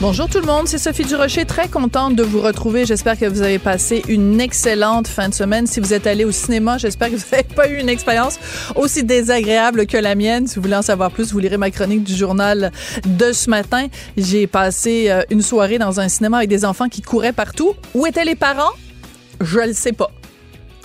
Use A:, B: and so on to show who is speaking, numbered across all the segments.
A: Bonjour tout le monde, c'est Sophie Durocher, très contente de vous retrouver. J'espère que vous avez passé une excellente fin de semaine. Si vous êtes allé au cinéma, j'espère que vous n'avez pas eu une expérience aussi désagréable que la mienne. Si vous voulez en savoir plus, vous lirez ma chronique du journal de ce matin. J'ai passé euh, une soirée dans un cinéma avec des enfants qui couraient partout. Où étaient les parents? Je ne sais pas.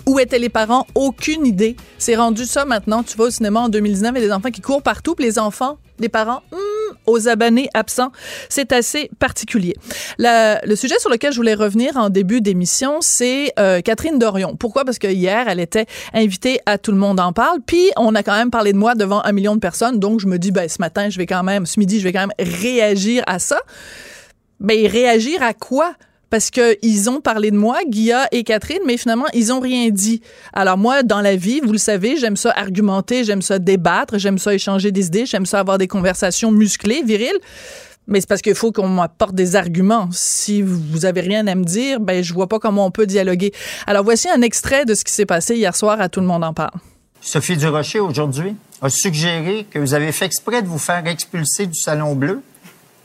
A: Où étaient les parents? Aucune idée. C'est rendu ça maintenant. Tu vas au cinéma en 2019 et des enfants qui courent partout, puis les enfants, les parents, hmm, aux abonnés absents. C'est assez particulier. le sujet sur lequel je voulais revenir en début d'émission, c'est euh, Catherine Dorion. Pourquoi? Parce que hier, elle était invitée à Tout le monde en parle, puis on a quand même parlé de moi devant un million de personnes, donc je me dis, ben, ce matin, je vais quand même, ce midi, je vais quand même réagir à ça. Ben, réagir à quoi? Parce qu'ils ont parlé de moi, Guilla et Catherine, mais finalement, ils ont rien dit. Alors moi, dans la vie, vous le savez, j'aime ça argumenter, j'aime ça débattre, j'aime ça échanger des idées, j'aime ça avoir des conversations musclées, viriles. Mais c'est parce qu'il faut qu'on m'apporte des arguments. Si vous avez rien à me dire, ben je vois pas comment on peut dialoguer. Alors voici un extrait de ce qui s'est passé hier soir à Tout le monde en parle.
B: Sophie Durocher, aujourd'hui, a suggéré que vous avez fait exprès de vous faire expulser du Salon Bleu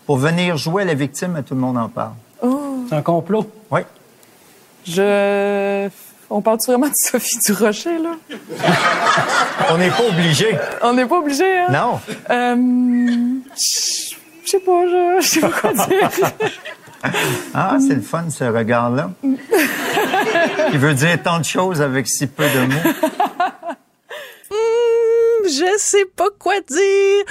B: pour venir jouer à la victime à Tout le monde en parle.
C: C'est un complot?
B: Oui.
C: Je. On parle vraiment de Sophie Durocher, là?
B: On n'est pas obligé.
C: On n'est pas obligé, hein?
B: Non.
C: Euh. Je sais pas, je sais pas quoi dire.
B: ah, c'est le fun, ce regard-là. Il veut dire tant de choses avec si peu de mots
A: je sais pas quoi dire.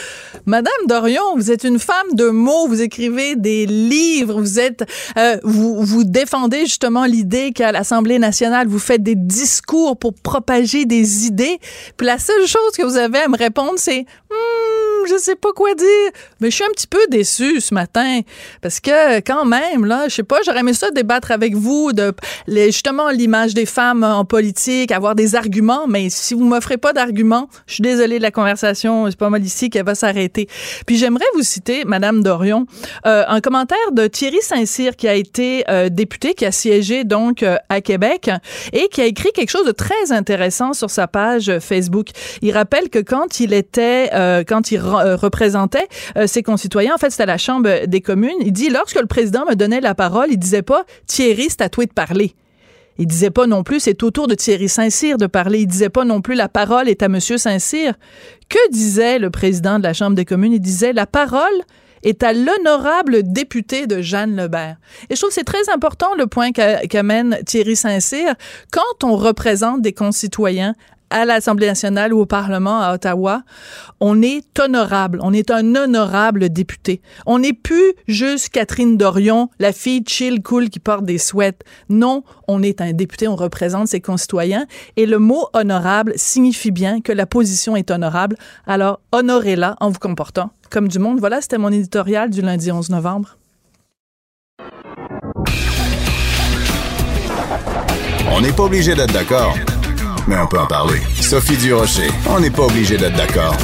A: Madame Dorion, vous êtes une femme de mots, vous écrivez des livres, vous êtes, euh, vous, vous défendez justement l'idée qu'à l'Assemblée nationale, vous faites des discours pour propager des idées. Puis la seule chose que vous avez à me répondre, c'est, hmm, je sais pas quoi dire. Mais je suis un petit peu déçue ce matin parce que quand même, là, je sais pas, j'aurais aimé ça débattre avec vous de justement l'image des femmes en politique, avoir des arguments. Mais si vous m'offrez pas d'arguments, je suis désolée de la conversation, c'est pas mal ici qu'elle va s'arrêter. Puis j'aimerais vous citer, Madame Dorion, euh, un commentaire de Thierry Saint-Cyr qui a été euh, député, qui a siégé donc euh, à Québec et qui a écrit quelque chose de très intéressant sur sa page Facebook. Il rappelle que quand il était, quand il représentait ses concitoyens, en fait c'était à la Chambre des communes, il dit lorsque le président me donnait la parole, il disait pas Thierry, c'est à toi de parler. Il disait pas non plus c'est au tour de Thierry Saint-Cyr de parler. Il disait pas non plus la parole est à Monsieur Saint-Cyr. Que disait le président de la Chambre des communes? Il disait la parole est à l'honorable député de Jeanne Lebert. Et je trouve que c'est très important le point qu'amène Thierry Saint-Cyr. Quand on représente des concitoyens à l'Assemblée nationale ou au Parlement à Ottawa, on est honorable, on est un honorable député. On n'est plus juste Catherine Dorion, la fille chill cool qui porte des sweats. Non, on est un député, on représente ses concitoyens et le mot honorable signifie bien que la position est honorable. Alors honorez-la en vous comportant comme du monde. Voilà, c'était mon éditorial du lundi 11 novembre.
D: On n'est pas obligé d'être d'accord mais on peut en parler. Sophie Durocher, on n'est pas obligé d'être d'accord.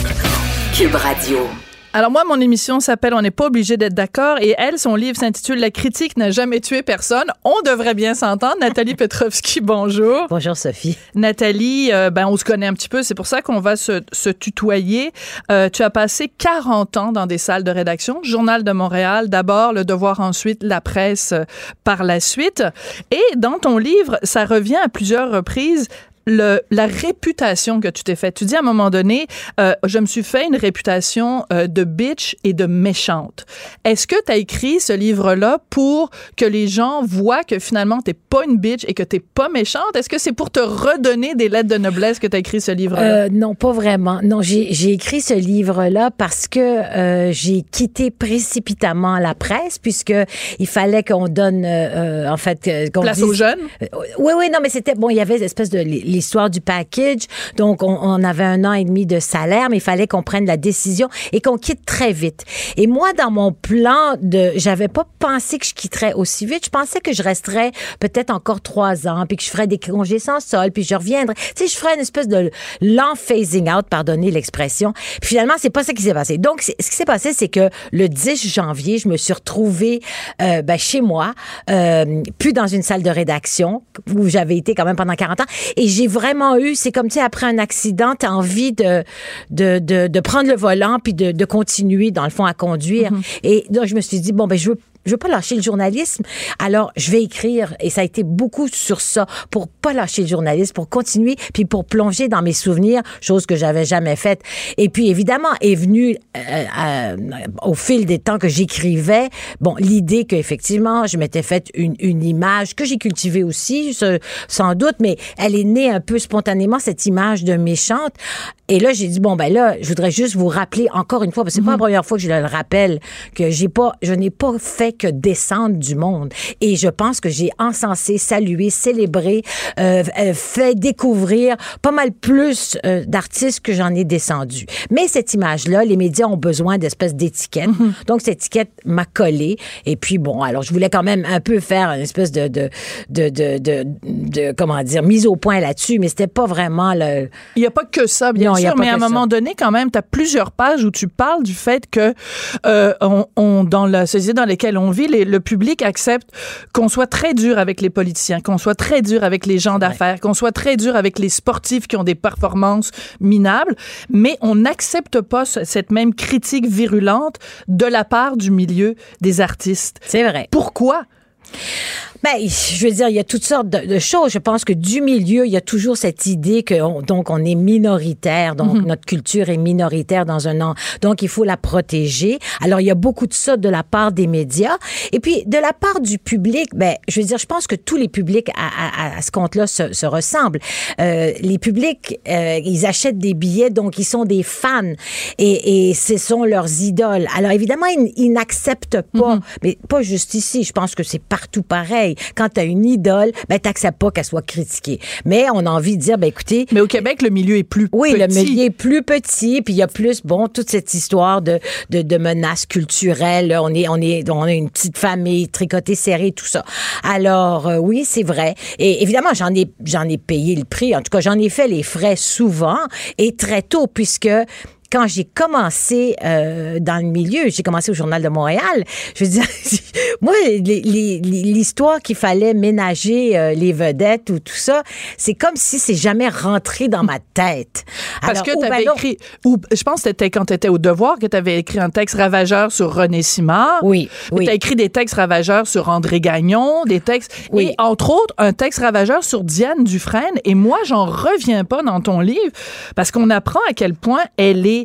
E: Cube Radio.
A: Alors moi, mon émission s'appelle On n'est pas obligé d'être d'accord et elle, son livre s'intitule La critique n'a jamais tué personne. On devrait bien s'entendre. Nathalie Petrovski, bonjour.
F: Bonjour Sophie.
A: Nathalie, euh, ben on se connaît un petit peu, c'est pour ça qu'on va se, se tutoyer. Euh, tu as passé 40 ans dans des salles de rédaction, Journal de Montréal d'abord, Le Devoir ensuite, La Presse euh, par la suite. Et dans ton livre, ça revient à plusieurs reprises le, la réputation que tu t'es faite. Tu dis à un moment donné, euh, je me suis fait une réputation euh, de bitch et de méchante. Est-ce que tu as écrit ce livre-là pour que les gens voient que finalement t'es pas une bitch et que t'es pas méchante? Est-ce que c'est pour te redonner des lettres de noblesse que tu as écrit ce livre-là?
F: Euh, non, pas vraiment. Non, j'ai écrit ce livre-là parce que euh, j'ai quitté précipitamment la presse puisque il fallait qu'on donne, euh, en fait,
A: place aux jeunes?
F: oui, oui, non, mais c'était bon. Il y avait une espèce de l'histoire du package. Donc, on, avait un an et demi de salaire, mais il fallait qu'on prenne la décision et qu'on quitte très vite. Et moi, dans mon plan de, j'avais pas pensé que je quitterais aussi vite. Je pensais que je resterais peut-être encore trois ans, puis que je ferais des congés sans sol, puis je reviendrais. Tu sais, je ferais une espèce de lent phasing out, pardonnez l'expression. Puis finalement, c'est pas ça qui s'est passé. Donc, ce qui s'est passé, c'est que le 10 janvier, je me suis retrouvée euh, ben, chez moi, euh, plus dans une salle de rédaction où j'avais été quand même pendant 40 ans. Et j'ai vraiment eu, c'est comme tu sais, après un accident, t'as envie de, de, de, de prendre le volant puis de, de continuer, dans le fond, à conduire. Et donc, je me suis dit, bon, ben, je veux je veux pas lâcher le journalisme. Alors, je vais écrire et ça a été beaucoup sur ça pour pas lâcher le journalisme, pour continuer puis pour plonger dans mes souvenirs, chose que j'avais jamais faite. Et puis évidemment est venue euh, euh, au fil des temps que j'écrivais, bon, l'idée qu'effectivement, je m'étais faite une, une image que j'ai cultivée aussi, ce- sans doute, mais elle est née un peu spontanément cette image de méchante. Et là, j'ai dit bon ben là, je voudrais juste vous rappeler encore une fois parce que c'est pas la première fois que je le rappelle que j'ai pas je n'ai pas fait que descendre du monde et je pense que j'ai encensé, salué, célébré, euh, euh, fait découvrir pas mal plus euh, d'artistes que j'en ai descendu. Mais cette image là, les médias ont besoin d'espèces d'étiquettes. Donc cette étiquette m'a collé et puis bon, alors je voulais quand même un peu faire une espèce de de de de, de, de- comment dire mise au point là-dessus, mais c'était pas vraiment le
A: Il n'y a pas que ça, bien
F: Non,
A: sûr, mais à un
F: ça.
A: moment donné, quand même, tu as plusieurs pages où tu parles du fait que on, on- dans la société dans laquelle on vit, les- le public accepte qu'on soit très dur avec les politiciens, qu'on soit très dur avec les gens d'affaires, qu'on soit très dur avec les sportifs qui ont des performances minables, mais on n'accepte pas ce- cette même critique virulente de la part du milieu des artistes.
F: c'est vrai.
A: Pourquoi?
F: Ben, je veux dire, il y a toutes sortes de, de choses. Je pense que du milieu, il y a toujours cette idée que on- donc on est minoritaire, donc notre culture est minoritaire dans un an, donc il faut la protéger. Alors il y a beaucoup de ça de la part des médias et puis de la part du public. Ben, je veux dire, je pense que tous les publics à, à- à ce compte-là se, se ressemblent. Euh, les publics, euh, ils achètent des billets, donc ils sont des fans et, et ce sont leurs idoles. Alors évidemment, ils, ils n'acceptent pas, mais pas juste ici. Je pense que c'est partout pareil. Quand tu as une idole, ben t'acceptes pas qu'elle soit critiquée. Mais on a envie de dire, ben écoutez,
A: Mais au Québec, le milieu est plus
F: oui,
A: petit.
F: le milieu est plus petit, puis il y a plus, bon, toute cette histoire de, de, de menaces culturelles. là. On est, on est, on a une petite famille, tricotée serrée, tout ça. Alors, euh, oui, c'est vrai. Et évidemment, j'en ai, j'en ai payé le prix. En tout cas, j'en ai fait les frais souvent et très tôt, puisque quand j'ai commencé euh, dans le milieu, j'ai commencé au Journal de Montréal, je veux dire, moi, l'histoire qu'il fallait ménager euh, les vedettes ou tout ça, c'est comme si c'est jamais rentré dans ma tête.
A: Parce
F: Alors,
A: que tu avais écrit, ou je pense que c'était quand tu étais au Devoir que tu avais écrit un texte ravageur sur René Simard.
F: Oui, oui.
A: Tu as écrit des textes ravageurs sur André Gagnon, des textes.
F: Oui.
A: Et entre autres, un texte ravageur sur Diane Dufresne. Et moi, j'en reviens pas dans ton livre parce qu'on apprend à quel point elle est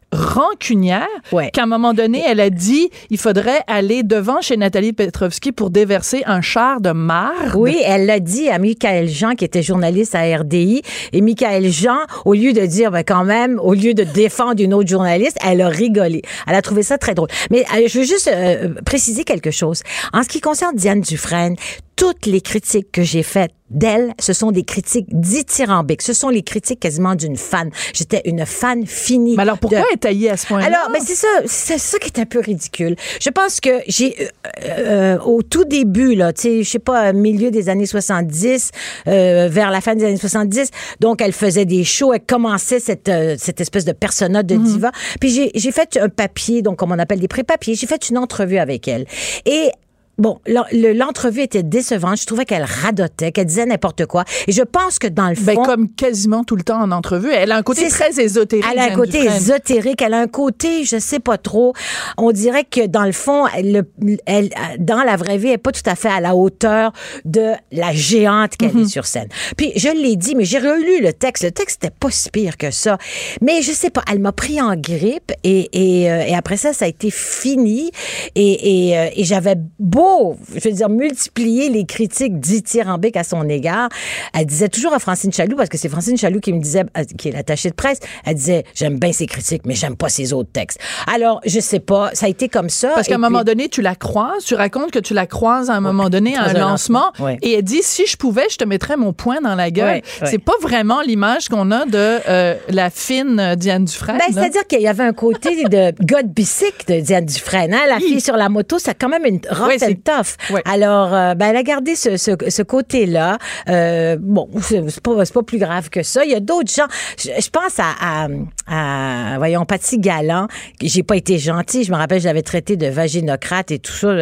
A: rancunière
F: Ouais.
A: qu'à un moment donné, elle a dit il faudrait aller devant chez Nathalie Petrovski pour déverser un char de marde.
F: Oui, elle l'a dit à Michael Jean, qui était journaliste à RDI. Et Michael Jean, au lieu de dire, ben quand même, au lieu de défendre une autre journaliste, elle a rigolé. Elle a trouvé ça très drôle. Mais euh, je veux juste euh, préciser quelque chose. En ce qui concerne Diane Dufresne, toutes les critiques que j'ai faites d'elle, ce sont des critiques dithyrambiques. Ce sont les critiques quasiment d'une fan. J'étais une fan finie.
A: Mais alors pourquoi
F: de-
A: à ce point-là?
F: alors, ben c'est ça, c'est ça qui est un peu ridicule. Je pense que j'ai euh, euh, au tout début là, tu sais, je sais pas, milieu des années 70, euh, vers la fin des années 70, donc elle faisait des shows, elle commençait cette euh, cette espèce de persona de diva. Puis j'ai j'ai fait un papier, donc comme on appelle des pré-papiers, j'ai fait une entrevue avec elle et Bon, l'en- le- l'entrevue était décevante. Je trouvais qu'elle radotait, qu'elle disait n'importe quoi. Et je pense que dans le fond,
A: Ben, comme quasiment tout le temps en entrevue. Elle a un côté très ésotérique.
F: elle a un côté
A: Dufresne.
F: ésotérique, elle a un côté, je sais pas trop. On dirait que dans le fond, elle, le- elle- dans la vraie vie, elle est pas tout à fait à la hauteur de la géante qu'elle
A: Mhm.
F: est sur scène. Puis je l'ai dit, mais j'ai relu le texte. Le texte était pas si pire que ça. Mais je sais pas, elle m'a pris en grippe et, et, euh, et après ça, ça a été fini. Et, et, euh, et j'avais beau trop, je veux dire, multiplier les critiques dithyrambiques à son égard. Elle disait toujours à Francine Chaloux, parce que c'est Francine Chaloux qui me disait, euh, qui est l'attachée de presse, elle disait, j'aime bien ses critiques, mais j'aime pas ses autres textes. Alors, je sais pas, ça a été comme ça.
A: Parce qu'à un moment donné, tu la croises, tu racontes que tu la croises à un moment donné à un lancement, et elle dit si je pouvais, je te mettrais mon poing dans la gueule.
F: Ouais, ouais.
A: C'est pas vraiment l'image qu'on a de euh, la fine euh, Diane Dufresne.
F: Ben, c'est-à-dire qu'il y avait un côté de God bicycle de Diane Dufresne. hein. La fille sur la moto, c'est quand même une rough
A: Ouais, c'est-
F: and tough.
A: ouais.
F: Alors, euh, ben, elle a gardé ce, ce, ce côté-là. Euh, bon, c'est pas, pas plus grave que ça. Il y a d'autres gens. Je, je pense à, à, à, voyons, Patsy Galland. J'ai pas été gentille. Je me rappelle, je l'avais traité de vaginocrate et tout ça.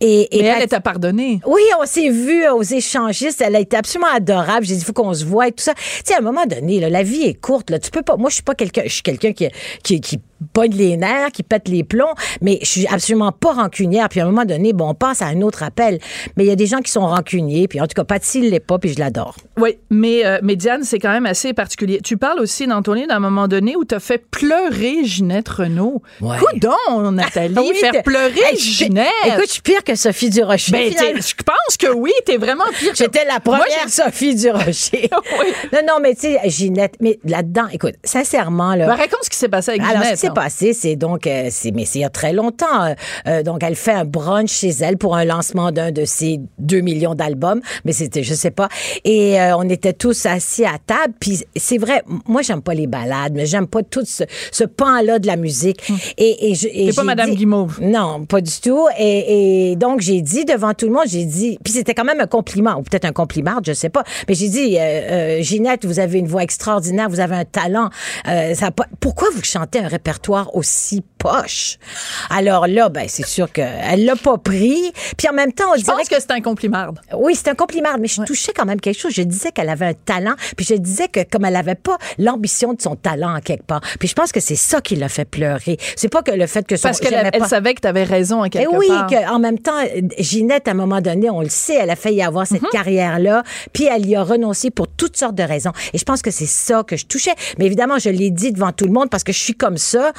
F: Et, et
A: Mais elle à pardonner.
F: oui, on s'est vu aux échangistes. Elle a été absolument adorable. J'ai dit, il faut qu'on se voit et tout ça. Tu sais, à un moment donné, là, la vie est courte. Là. Tu peux pas. Moi, je suis pas quelqu'un. Je suis quelqu'un qui, qui, qui pogne les nerfs, qui pète les plombs, mais je suis absolument pas rancunière. Puis à un moment donné, bon, on passe à un autre appel. Mais il y a des gens qui sont rancuniers. Puis en tout cas, Patsy l'est pas, puis je l'adore.
A: Oui, mais, euh, mais Diane, c'est quand même assez particulier. Tu parles aussi dans ton livre d'un moment donné où tu as fait pleurer Ginette Renault.
F: Ouais.
A: Coudon, Nathalie,
F: Oui,
A: faire pleurer
F: Hey,
A: Ginette.
F: Écoute, je suis pire que Sophie Durocher.
A: ben, je pense que oui, t'es vraiment pire. que-
F: J'étais la première Sophie Durocher.
A: Oui.
F: Non, non, mais tu sais, Ginette, mais là-dedans, écoute, sincèrement, là.
A: Ben, raconte ce qui s'est passé avec
F: Alors, ce
A: Ginette.
F: qui s'est passé, c'est donc, euh, c'est, mais c'est il y a très longtemps. euh, euh, donc, elle fait un brunch chez elle pour un lancement d'un de ses 2 millions d'albums, mais c'était, je sais pas. Et euh, on était tous assis à table. Puis c'est vrai, moi, j'aime pas les balades, mais j'aime pas tout ce, ce pan-là de la musique. Et, et, je- et
A: pas Madame
F: dit-
A: Guimauve.
F: Non, pas du tout. Et, et donc, j'ai dit devant tout le monde, j'ai dit, puis c'était quand même un compliment, ou peut-être un compliment, je sais pas. Mais j'ai dit, euh, euh, Ginette, vous avez une voix extraordinaire, vous avez un talent. Euh, ça pourquoi vous chantez un répertoire aussi poche? Alors là, ben, c'est sûr qu'elle l'a pas pris. Puis en même temps, on
A: Je
F: dirait
A: pense que c'est un compliment.
F: oui, c'est un compliment, mais je touchais quand même quelque chose. Je disais qu'elle avait un talent, puis je disais que comme elle avait pas l'ambition de son talent en quelque part. Puis je pense que c'est ça qui l'a fait pleurer. C'est pas que le fait que son
A: Parce qu'elle elle savait que tu avais raison à
F: et
A: quelque
F: oui,
A: part.
F: qu'en même temps, Ginette, à un moment donné, on le sait, elle a failli avoir cette
A: Mhm.
F: carrière-là, puis elle y a renoncé pour toutes sortes de raisons. Et je pense que c'est ça que je touchais. Mais évidemment, je l'ai dit devant tout le monde parce que je suis comme ça.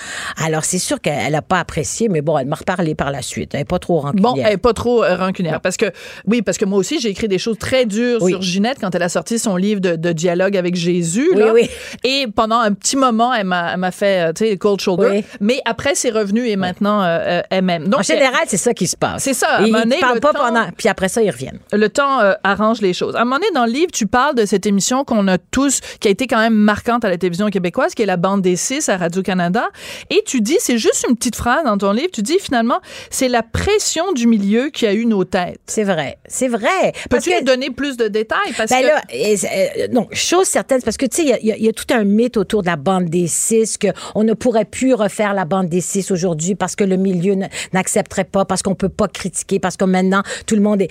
F: Alors, c'est sûr qu'elle n'a pas apprécié, mais bon, elle m'a reparlé par la suite. Elle n'est pas trop rancunière.
A: Bon, elle est pas trop euh, rancunière. Parce que, oui, parce que moi aussi, j'ai écrit des choses très dures
F: Oui.
A: sur Ginette quand elle a sorti son livre de, de dialogue avec Jésus.
F: Oui,
A: là.
F: oui.
A: Et pendant un petit moment, elle m'a fait, euh, tu sais, cold shoulder. Mais après, c'est revenu et maintenant, euh, euh, elle m'aime. Donc,
F: en général, c'est ça qui se passe.
A: C'est ça, à
F: Ils ne parlent
A: le
F: pas
A: temps-
F: pendant. Puis après ça, ils reviennent.
A: le temps euh, arrange les choses. À un moment donné, dans le livre, tu parles de cette émission qu'on a tous, qui a été quand même marquante à la télévision québécoise, qui est la bande des six à Radio-Canada. Et tu dis, c'est juste une petite phrase dans ton livre, tu dis finalement, c'est la pression du milieu qui a eu nos têtes.
F: C'est vrai. C'est vrai.
A: Peux-tu
F: que
A: nous donner plus de détails? Parce
F: Ben
A: que
F: là, et, euh, non, chose certaine, parce que tu sais, il y a- y, y tout un mythe autour de la bande des six, qu'on ne pourrait plus refaire la bande des six aujourd'hui parce que le milieu n'accepterait pas, parce qu'on peut pas critiquer, parce que maintenant, tout le monde est...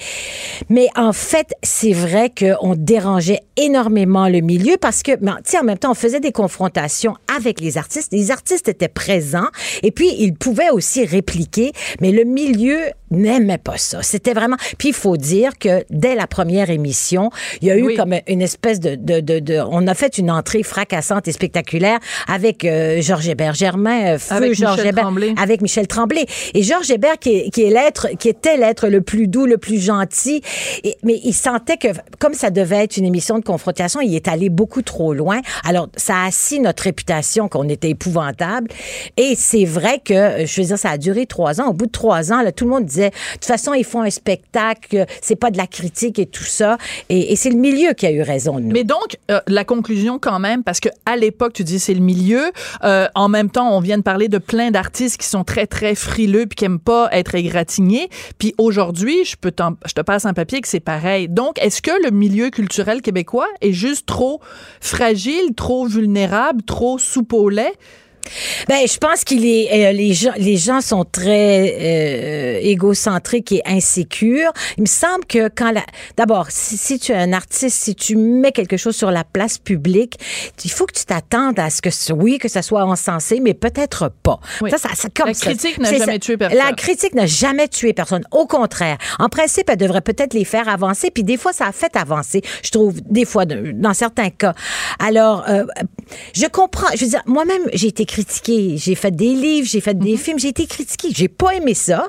F: Mais en fait, c'est vrai qu'on dérangeait énormément le milieu parce que, tu sais, en même temps, on faisait des confrontations avec les artistes. Les artistes étaient présents et puis ils pouvaient aussi répliquer, mais le milieu n'aimait pas ça. C'était vraiment... Puis il faut dire que dès la première émission, il y a eu
A: Oui.
F: comme une espèce de, de, de, de- On a fait une entrée fracassante et spectaculaire avec euh, Georges Hébert Germain, euh, feu
A: Avec
F: Georges
A: Michel
F: Hébert,
A: Tremblay.
F: avec Michel Tremblay. Et Georges Hébert, qui, est- qui est l'être, qui était l'être le plus doux, le plus gentil, et- mais il sentait que comme ça devait être une émission de confrontation, il est allé beaucoup trop loin. Alors ça a assis notre réputation qu'on était épouvantable. Et c'est vrai que, euh, je veux dire, ça a duré trois ans. Au bout de trois ans, là, tout le monde disait, de toute façon, ils font un spectacle, c'est pas de la critique et tout ça. Et, c'est le milieu qui a eu raison de nous.
A: Mais donc, euh, la conclusion quand même, parce que à l'époque, tu dis c'est le milieu. euh, en même temps, on vient de parler de plein d'artistes qui sont très, très frileux puis qui aiment pas être égratignés. Puis aujourd'hui, je peux je te passe un papier que c'est pareil. Donc, est-ce que le milieu culturel québécois est juste trop fragile, trop vulnérable, trop soupe?
F: Ben, je pense qu'il est euh, les gens les gens sont très euh, égocentriques et insécures. Il me semble que quand la d'abord si, si tu es un artiste, si tu mets quelque chose sur la place publique, il faut que tu t'attendes à ce que oui que ça soit encensé, mais peut-être pas.
A: Oui.
F: Ça, ça, c'est comme
A: La
F: ça.
A: critique n'a jamais
F: ça.
A: tué personne.
F: La critique n'a jamais tué personne. Au contraire, en principe, elle devrait peut-être les faire avancer. Puis des fois, ça a fait avancer. Je trouve des fois dans certains cas. Alors, euh, je comprends. Je veux dire, moi-même, j'ai été critiquée. J'ai fait des livres, j'ai fait des films, j'ai été critiquée. J'ai pas aimé ça,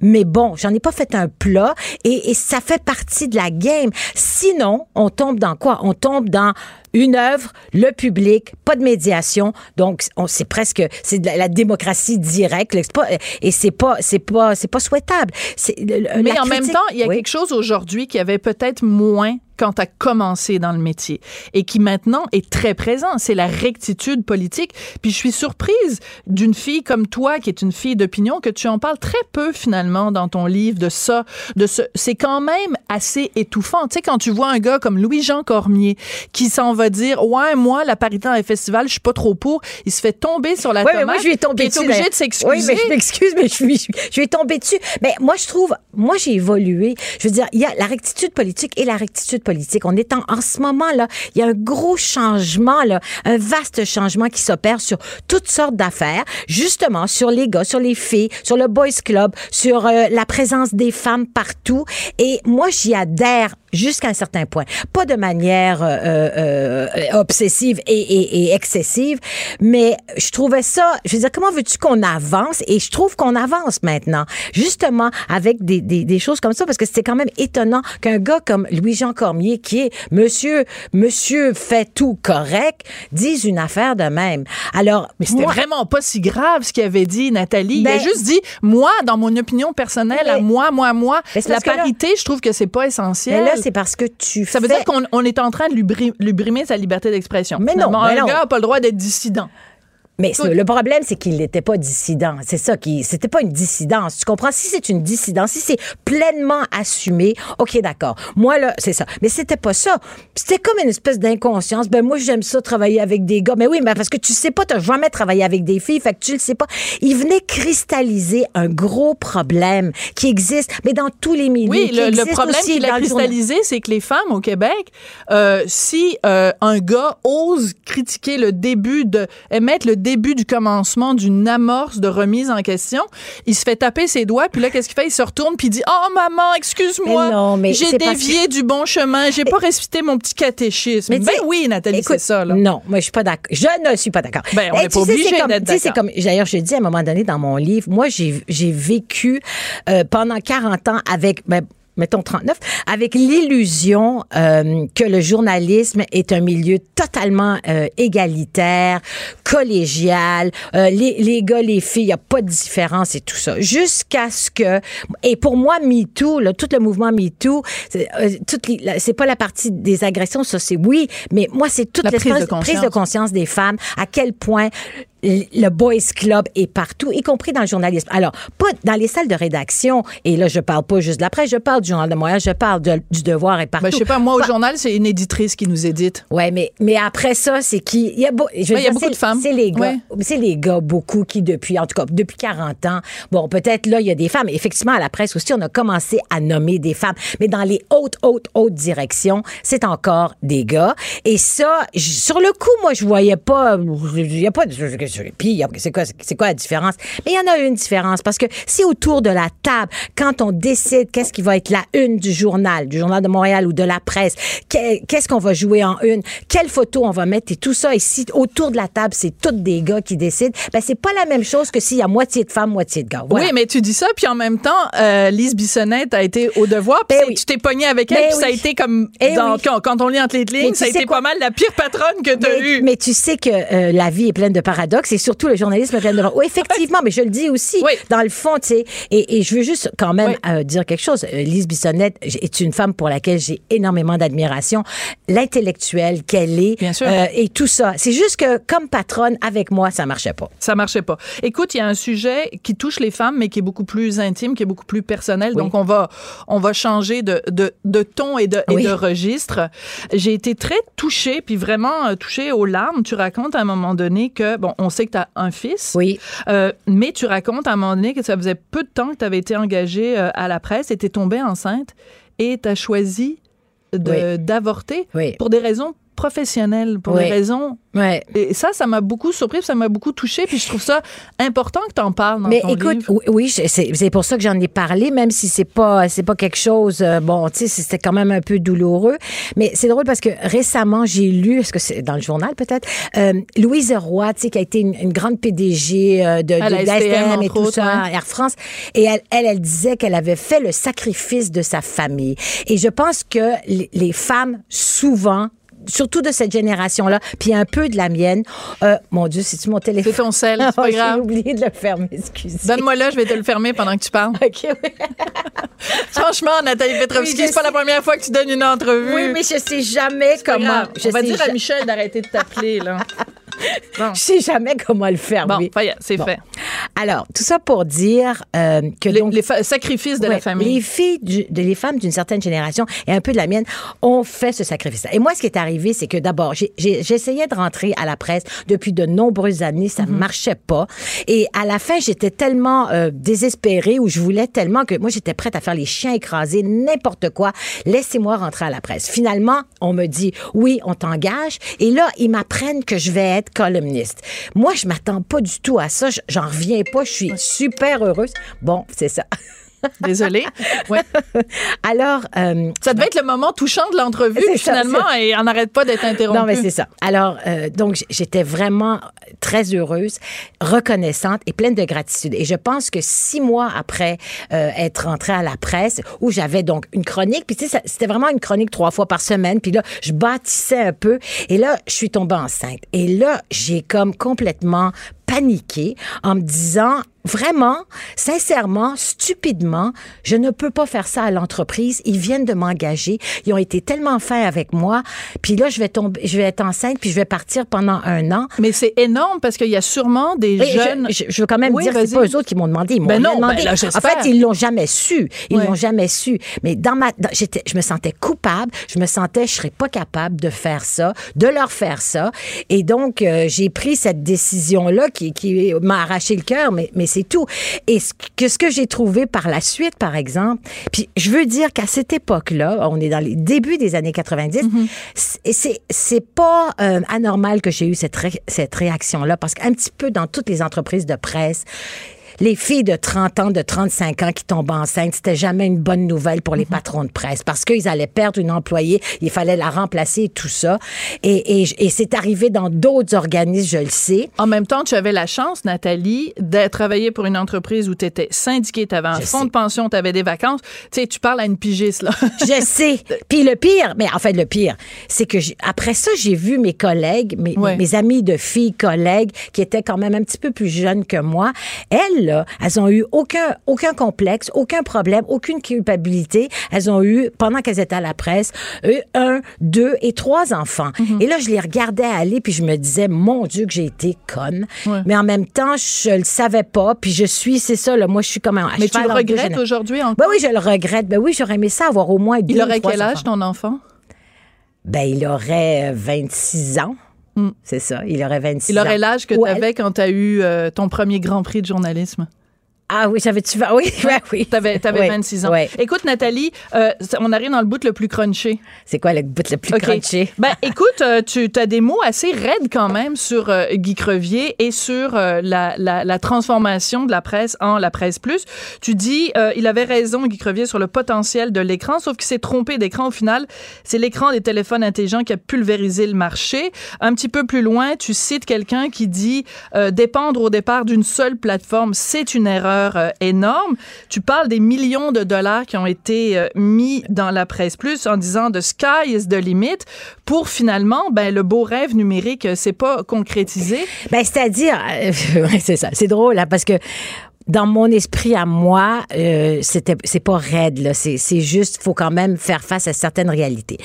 F: mais bon, j'en ai pas fait un plat et, et ça fait partie de la game. Sinon, on tombe dans quoi? On tombe dans une œuvre, le public, pas de médiation. Donc, on, c'est presque, c'est de la, la démocratie directe. C'est pas- Et c'est pas, c'est pas, c'est pas souhaitable. C'est- le- le-
A: Mais en même temps, il y a
F: Oui.
A: quelque chose aujourd'hui qui avait peut-être moins quand tu as commencé dans le métier et qui maintenant est très présent, c'est la rectitude politique. Puis je suis surprise d'une fille comme toi qui est une fille d'opinion que tu en parles très peu finalement dans ton livre de ça, de ce c'est quand même assez étouffant. Tu sais quand tu vois un gars comme Louis-Jean Cormier qui s'en va dire "Ouais, moi la parité dans les festivals, je suis pas trop pour." Il se fait tomber sur la
F: Oui, mais
A: tomate.
F: moi, je lui ai tombé dessus.
A: obligé
F: d'ailleurs.
A: de s'excuser?
F: Oui, mais je m'excuse, mais je suis, je, je lui ai tombé dessus. Mais moi, je trouve, moi, j'ai évolué. Je veux dire, il y a la rectitude politique et la rectitude politique. On est en, en ce moment, là, il y a un gros changement, là, un vaste changement qui s'opère sur toutes sortes d'affaires, justement, sur les gars, sur les filles, sur le boys club, sur euh, la présence des femmes partout. Et moi, j'y adhère jusqu'à un certain point. Pas de manière euh, euh, euh, obsessive et, et, et excessive, mais je trouvais ça, je veux dire, comment veux-tu qu'on avance? Et je trouve qu'on avance maintenant, justement avec des, des, des choses comme ça, parce que c'était quand même étonnant qu'un gars comme Louis-Jean Cormier, qui est monsieur, monsieur fait tout correct, dise une affaire de même. Alors,
A: Mais c'était vraiment pas si grave ce qu'il avait dit, Nathalie. il a
F: Ben-
A: juste dit, moi, dans mon opinion personnelle, à moi, moi, moi, la
F: là-
A: parité, je trouve que c'est pas essentiel.
F: C'est parce que tu
A: ça veut
F: fais...
A: dire qu'on on est en train de lui, bri- lui brimer sa liberté d'expression.
F: Mais non, mais
A: un
F: non.
A: gars n'a pas le droit d'être dissident.
F: Mais le problème, c'est qu'il n'était pas dissident. C'est ça qui, c'était pas une dissidence. Tu comprends? Si c'est une dissidence, si c'est pleinement assumé, ok, d'accord. Moi là, c'est ça. Mais c'était pas ça. C'était comme une espèce d'inconscience. Ben moi, j'aime ça travailler avec des gars. Mais oui, mais parce que tu sais pas, t'as jamais travaillé avec des filles, fait que tu le sais pas. Il venait cristalliser un gros problème qui existe, mais dans tous les milieux.
A: Oui, le, problème qu'il a cristallisé, c'est que les femmes au Québec, euh, si euh, un gars ose critiquer le début de, émettre le début du commencement d'une amorce de remise en question, il se fait taper ses doigts, puis là, qu'est-ce qu'il fait? Il se retourne, puis il dit, oh maman, excuse-moi,
F: Mais non, mais
A: j'ai dévié du bon chemin, j'ai pas respecté mon petit catéchisme.
F: Mais
A: ben oui, Nathalie, c'est ça, là.
F: Non, moi, je suis pas d'accord. Je ne suis pas d'accord.
A: Ben, on n'est
F: tu
A: pas obligé d'être d'accord.
F: d'ailleurs, je dis à un moment donné dans mon livre, moi, j'ai, j'ai vécu euh, pendant 40 ans avec, ben, mettons 39, avec l'illusion euh, que le journalisme est un milieu totalement euh, égalitaire, collégial, euh, les, les gars, les filles, il n'y a pas de différence et tout ça. Jusqu'à ce que, et pour moi, MeToo, là, tout le mouvement MeToo, c'est euh, pas la partie des agressions, ça c'est oui, mais moi, c'est toute
A: La prise de conscience.
F: prise de conscience des femmes, à quel point le boys club est partout, y compris dans le journalisme. Alors, pas dans les salles de rédaction, et là, je parle pas juste de la presse, je parle du Journal de Montréal, je parle de- du Devoir et partout.
A: Ben, je sais pas, moi, au
F: Pas-
A: journal, c'est une éditrice qui nous édite.
F: Ouais, mais, mais après ça, c'est qui? Il y a, beau- je
A: Ouais, il y a
F: dire,
A: beaucoup de femmes.
F: C'est les gars.
A: Ouais.
F: C'est les gars, beaucoup, qui depuis, en tout cas, depuis 40 ans, bon, peut-être là, il y a des femmes. Effectivement, à la presse aussi, on a commencé à nommer des femmes. Mais dans les hautes, hautes, hautes directions, c'est encore des gars. Et ça, sur le coup, moi, je voyais pas, il y a pas de, puis, c'est quoi, c'est quoi la différence? Mais il y en a une différence parce que si autour de la table, quand on décide qu'est-ce qui va être la une du journal, du journal de Montréal ou de la presse, que- qu'est-ce qu'on va jouer en une, quelle photo on va mettre et tout ça, et si autour de la table, c'est toutes des gars qui décident, ben c'est pas la même chose que s'il y a moitié de femmes, moitié de gars. Voilà.
A: Oui, mais tu dis ça, puis en même temps, euh, Lise Bissonnette a été au devoir, puis
F: Ben oui.
A: tu t'es pogné avec elle,
F: Ben
A: puis ça a été comme,
F: Eh
A: dans-
F: oui.
A: quand, quand on lit entre les lignes, ça a été
F: quoi?
A: pas mal la pire patronne que tu as eue.
F: mais tu sais que euh, la vie est pleine de paradoxes et surtout le journalisme plein de... Oui, effectivement, mais je le dis aussi.
A: Oui.
F: Dans le fond, tu sais, et, et je veux juste quand même
A: Oui.
F: euh, dire quelque chose. Euh, Lise Bissonnette est une femme pour laquelle j'ai énormément d'admiration. L'intellectuelle qu'elle est
A: Bien sûr.
F: euh, et tout ça. C'est juste que comme patronne, avec moi, ça marchait pas.
A: Ça marchait pas. Écoute, il y a un sujet qui touche les femmes, mais qui est beaucoup plus intime, qui est beaucoup plus personnel.
F: Oui.
A: Donc, on va, on va changer de, de, de ton et de, et de registre. J'ai été très touchée, puis vraiment touchée aux larmes. Tu racontes à un moment donné que, bon, on sait que tu as un fils.
F: Oui.
A: Euh, mais tu racontes à un moment donné que ça faisait peu de temps que tu avais été engagée euh, à la presse et tu tombée enceinte et tu as choisi de-
F: Oui.
A: d'avorter
F: Oui.
A: pour des raisons professionnelle pour
F: Oui.
A: des raisons.
F: Ouais.
A: Et ça, ça m'a beaucoup surpris, ça m'a beaucoup touché, puis je trouve ça important que tu en parles dans
F: Mais
A: ton
F: écoute,
A: livre.
F: oui, c'est pour ça que j'en ai parlé, même si c'est pas c'est pas quelque chose euh, bon, tu sais, c'était quand même un peu douloureux. Mais c'est drôle parce que récemment j'ai lu, est-ce que c'est dans le journal peut-être, euh, Louise Roy, tu sais, qui a été une, une grande PDG euh, de, de-
A: STM,
F: et tout
A: autres,
F: ça,
A: ouais.
F: Air France, et elle, elle, elle disait qu'elle avait fait le sacrifice de sa famille. Et je pense que les, les femmes souvent surtout de cette génération-là, puis un peu de la mienne. Euh, mon Dieu, c'est-tu mon téléphone?
A: C'est ton sel, c'est pas
F: J'ai
A: grave.
F: oublié de le fermer, excusez.
A: Donne-moi là, je vais te le fermer pendant que tu parles.
F: OK, oui.
A: Franchement, Nathalie Petrovski,
F: Oui,
A: c'est pas la première fois que tu donnes une entrevue.
F: Oui, mais je sais jamais comment. Je
A: On va
F: sais
A: dire à Michel d'arrêter de t'appeler, là. Bon,
F: Je sais jamais comment le faire.
A: bon c'est
F: Bon.
A: fait.
F: Alors, tout ça pour dire euh, que
A: Les,
F: donc,
A: les sacrifices de la famille.
F: Les filles, du- de, les femmes d'une certaine génération et un peu de la mienne ont fait ce sacrifice. Et moi, ce qui est arrivé, c'est que d'abord, j'essayais de rentrer à la presse depuis de nombreuses années, ça
A: Mhm.
F: marchait pas. Et à la fin, j'étais tellement euh, désespérée ou je voulais tellement que moi, j'étais prête à faire les chiens écrasés, n'importe quoi. Laissez-moi rentrer à la presse. Finalement, on me dit oui, on t'engage. Et là, ils m'apprennent que je vais être columniste. Moi, je m'attends pas du tout à ça. Je- J'en reviens pas. Je suis super heureuse. Bon, c'est ça.
A: Désolée. Ouais.
F: Alors, euh,
A: Ça devait être le moment touchant de l'entrevue,
F: ça,
A: finalement, et on n'arrête pas d'être interrompu.
F: non, mais c'est ça. Alors, euh, donc, j'étais vraiment très heureuse, reconnaissante et pleine de gratitude. Et je pense que six mois après euh, être rentrée à la presse, où j'avais donc une chronique, puis tu sais, c'était vraiment une chronique trois fois par semaine, puis là, je bâtissais un peu, et là, je suis tombée enceinte. Et là, j'ai comme complètement paniqué en me disant vraiment, sincèrement, stupidement, je ne peux pas faire ça à l'entreprise. Ils viennent de m'engager. Ils ont été tellement fins avec moi. Puis là, je vais tomber, je vais être enceinte, puis je vais partir pendant un an.
A: Mais c'est énorme parce qu'il y a sûrement des
F: Et
A: jeunes.
F: Je, je veux quand même
A: Oui,
F: dire que c'est pas eux autres qui m'ont demandé. Ils m'ont
A: Ben non,
F: demandé.
A: ben là,
F: en fait, ils l'ont jamais su. Ils
A: Ouais.
F: l'ont jamais su. Mais dans ma, dans- j'étais, je me sentais coupable. Je me sentais, je serais pas capable de faire ça, de leur faire ça. Et donc, euh, j'ai pris cette décision-là qui, qui m'a arraché le cœur, mais, mais c'est tout. Et ce que, ce que j'ai trouvé par la suite, par exemple, puis je veux dire qu'à cette époque-là, on est dans les débuts des années 90,
A: Mm-hmm.
F: c'est- c'est, c'est pas euh, anormal que j'ai eu cette, ré- cette réaction-là, parce qu'un petit peu dans toutes les entreprises de presse, les filles de 30 ans, de 35 ans qui tombent enceintes, c'était jamais une bonne nouvelle pour les patrons de presse parce qu'ils allaient perdre une employée, il fallait la remplacer et tout ça. Et, et, et c'est arrivé dans d'autres organismes, je le sais.
A: En même temps, tu avais la chance, Nathalie, de travailler pour une entreprise où tu étais syndiquée, tu avais un
F: Je
A: fonds
F: sais.
A: de pension, tu avais des vacances. Tu sais, tu parles à une pigiste, là.
F: Je sais. Puis le pire, mais en fait, le pire, c'est que après ça, j'ai vu mes collègues, mes,
A: Ouais.
F: mes amis de filles, collègues, qui étaient quand même un petit peu plus jeunes que moi. Elles, là, elles ont eu aucun, aucun complexe, aucun problème, aucune culpabilité. Elles ont eu, pendant qu'elles étaient à la presse, eu un, deux et trois enfants.
A: Mhm.
F: Et là, je les regardais aller, puis je me disais, mon Dieu, que j'ai été conne.
A: Ouais.
F: Mais en même temps, je le savais pas, puis je suis, c'est ça, là, moi, je suis comme un
A: Mais tu le regrettes aujourd'hui encore?
F: Ben oui, je le regrette. Ben oui, j'aurais aimé ça avoir au moins deux
A: Il aurait quel âge,
F: enfants.
A: ton enfant?
F: Ben, il aurait euh, 26 ans. C'est ça, il aurait 26
A: Hmm. Il
F: ans.
A: aurait l'âge que tu
F: elle.
A: avais quand tu as eu euh, ton premier Grand Prix de journalisme.
F: Ah oui, savais-tu... Oui, ben oui.
A: T'avais avais
F: Oui,
A: 26 ans.
F: oui.
A: Écoute, Nathalie, euh, on arrive dans le bout le plus crunché.
F: C'est quoi le bout le plus crunché?
A: Ben, écoute, euh, tu as des mots assez raides quand même sur euh, Guy Crevier et sur la, la, la transformation de la presse en la presse plus. Tu dis, il avait raison, Guy Crevier, sur le potentiel de l'écran, sauf qu'il s'est trompé d'écran. Au final, c'est l'écran des téléphones intelligents qui a pulvérisé le marché. Un petit peu plus loin, tu cites quelqu'un qui dit, dépendre au départ d'une seule plateforme, c'est une erreur euh, énorme. Tu parles des millions de dollars qui ont été euh, mis dans la presse plus en disant the sky is the limit pour finalement ben le beau rêve numérique euh, c'est pas concrétisé.
F: Ben, c'est-à-dire... euh, c'est ça, c'est drôle, là, parce que dans mon esprit à moi, euh, c'était c'est pas raide là, c'est c'est juste faut quand même faire face à certaines réalités.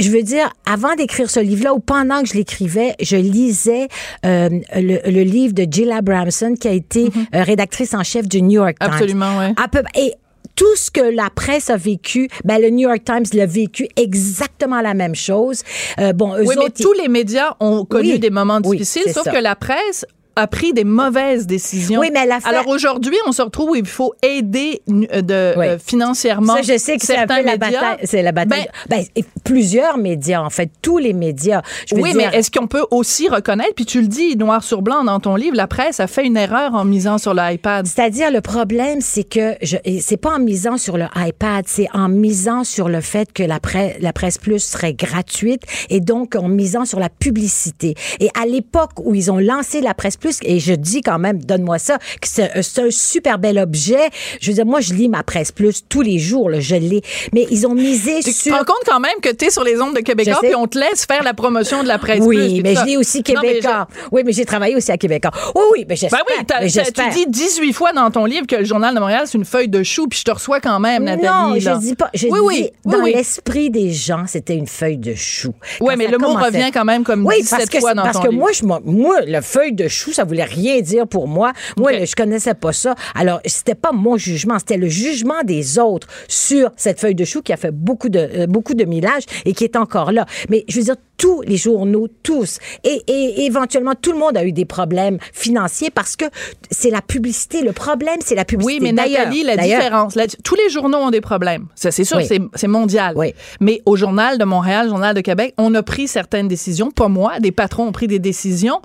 F: Je veux dire, avant d'écrire ce livre-là ou pendant que je l'écrivais, je lisais euh, le, le livre de Jill Abramson qui a été euh, rédactrice en chef du New York Times.
A: Absolument, ouais.
F: À peu, et tout ce que la presse a vécu, ben le New York Times l'a vécu exactement la même chose. Euh, bon, eux
A: Oui, mais tous les médias ont connu
F: Oui,
A: des moments difficiles, sauf
F: ça.
A: que la presse a pris des mauvaises décisions.
F: Oui, mais l'affaire-
A: Alors aujourd'hui, on se retrouve où il faut aider euh, de,
F: Oui.
A: euh, financièrement
F: Ça, je sais que c'est un peu la bataille. C'est la bataille. Ben, et plusieurs médias, en fait, tous les médias. Je veux
A: oui,
F: dire,
A: mais est-ce qu'on peut aussi reconnaître, puis tu le dis noir sur blanc dans ton livre, la presse a fait une erreur en misant sur l'iPad.
F: C'est-à-dire, le problème, c'est que je, c'est pas en misant sur le iPad, c'est en misant sur le fait que la presse, la presse plus serait gratuite et donc en misant sur la publicité. Et à l'époque où ils ont lancé la presse plus, et je dis quand même, donne-moi ça, que c'est, un super bel objet. Je veux dire, moi, je lis ma presse plus tous les jours, là, je l'ai. Mais ils ont misé
A: Tu te
F: sur.
A: rends compte quand même que tu es sur les ondes de Québécois, puis on te laisse faire la promotion de la presse
F: Oui,
A: plus, puis
F: mais je lis aussi
A: mais je-
F: Québécois. Oui, mais j'ai travaillé aussi à Québécois. Oui, oui, mais j'espère.
A: Ben oui, tu dis 18 fois dans ton livre que le Journal de Montréal, c'est une feuille de chou, puis je te reçois quand même, Nathalie.
F: Non,
A: là.
F: je dis pas. Je
A: oui, oui, oui,
F: dans
A: oui.
F: l'esprit des gens, c'était une feuille de chou.
A: Oui, mais le mot revient quand même comme
F: oui,
A: 17
F: parce que,
A: fois dans
F: parce
A: ton
F: que
A: livre.
F: moi, je, m'en- moi, le feuille de chou, ça voulait rien dire pour moi. Moi, je connaissais pas ça. Alors, c'était pas mon jugement, c'était le jugement des autres sur cette feuille de chou qui a fait beaucoup de, euh, beaucoup de millage et qui est encore là. Mais je veux dire, tous les journaux, tous, et, et éventuellement, tout le monde a eu des problèmes financiers parce que c'est la publicité. Le problème, c'est la publicité.
A: Oui, mais Nathalie, la différence, la- tous les journaux ont des problèmes. Ça, c'est sûr,
F: Oui.
A: c'est- mondial.
F: Oui.
A: Mais au Journal de Montréal, Journal de Québec, on a pris certaines décisions, pas moi, des patrons ont pris des décisions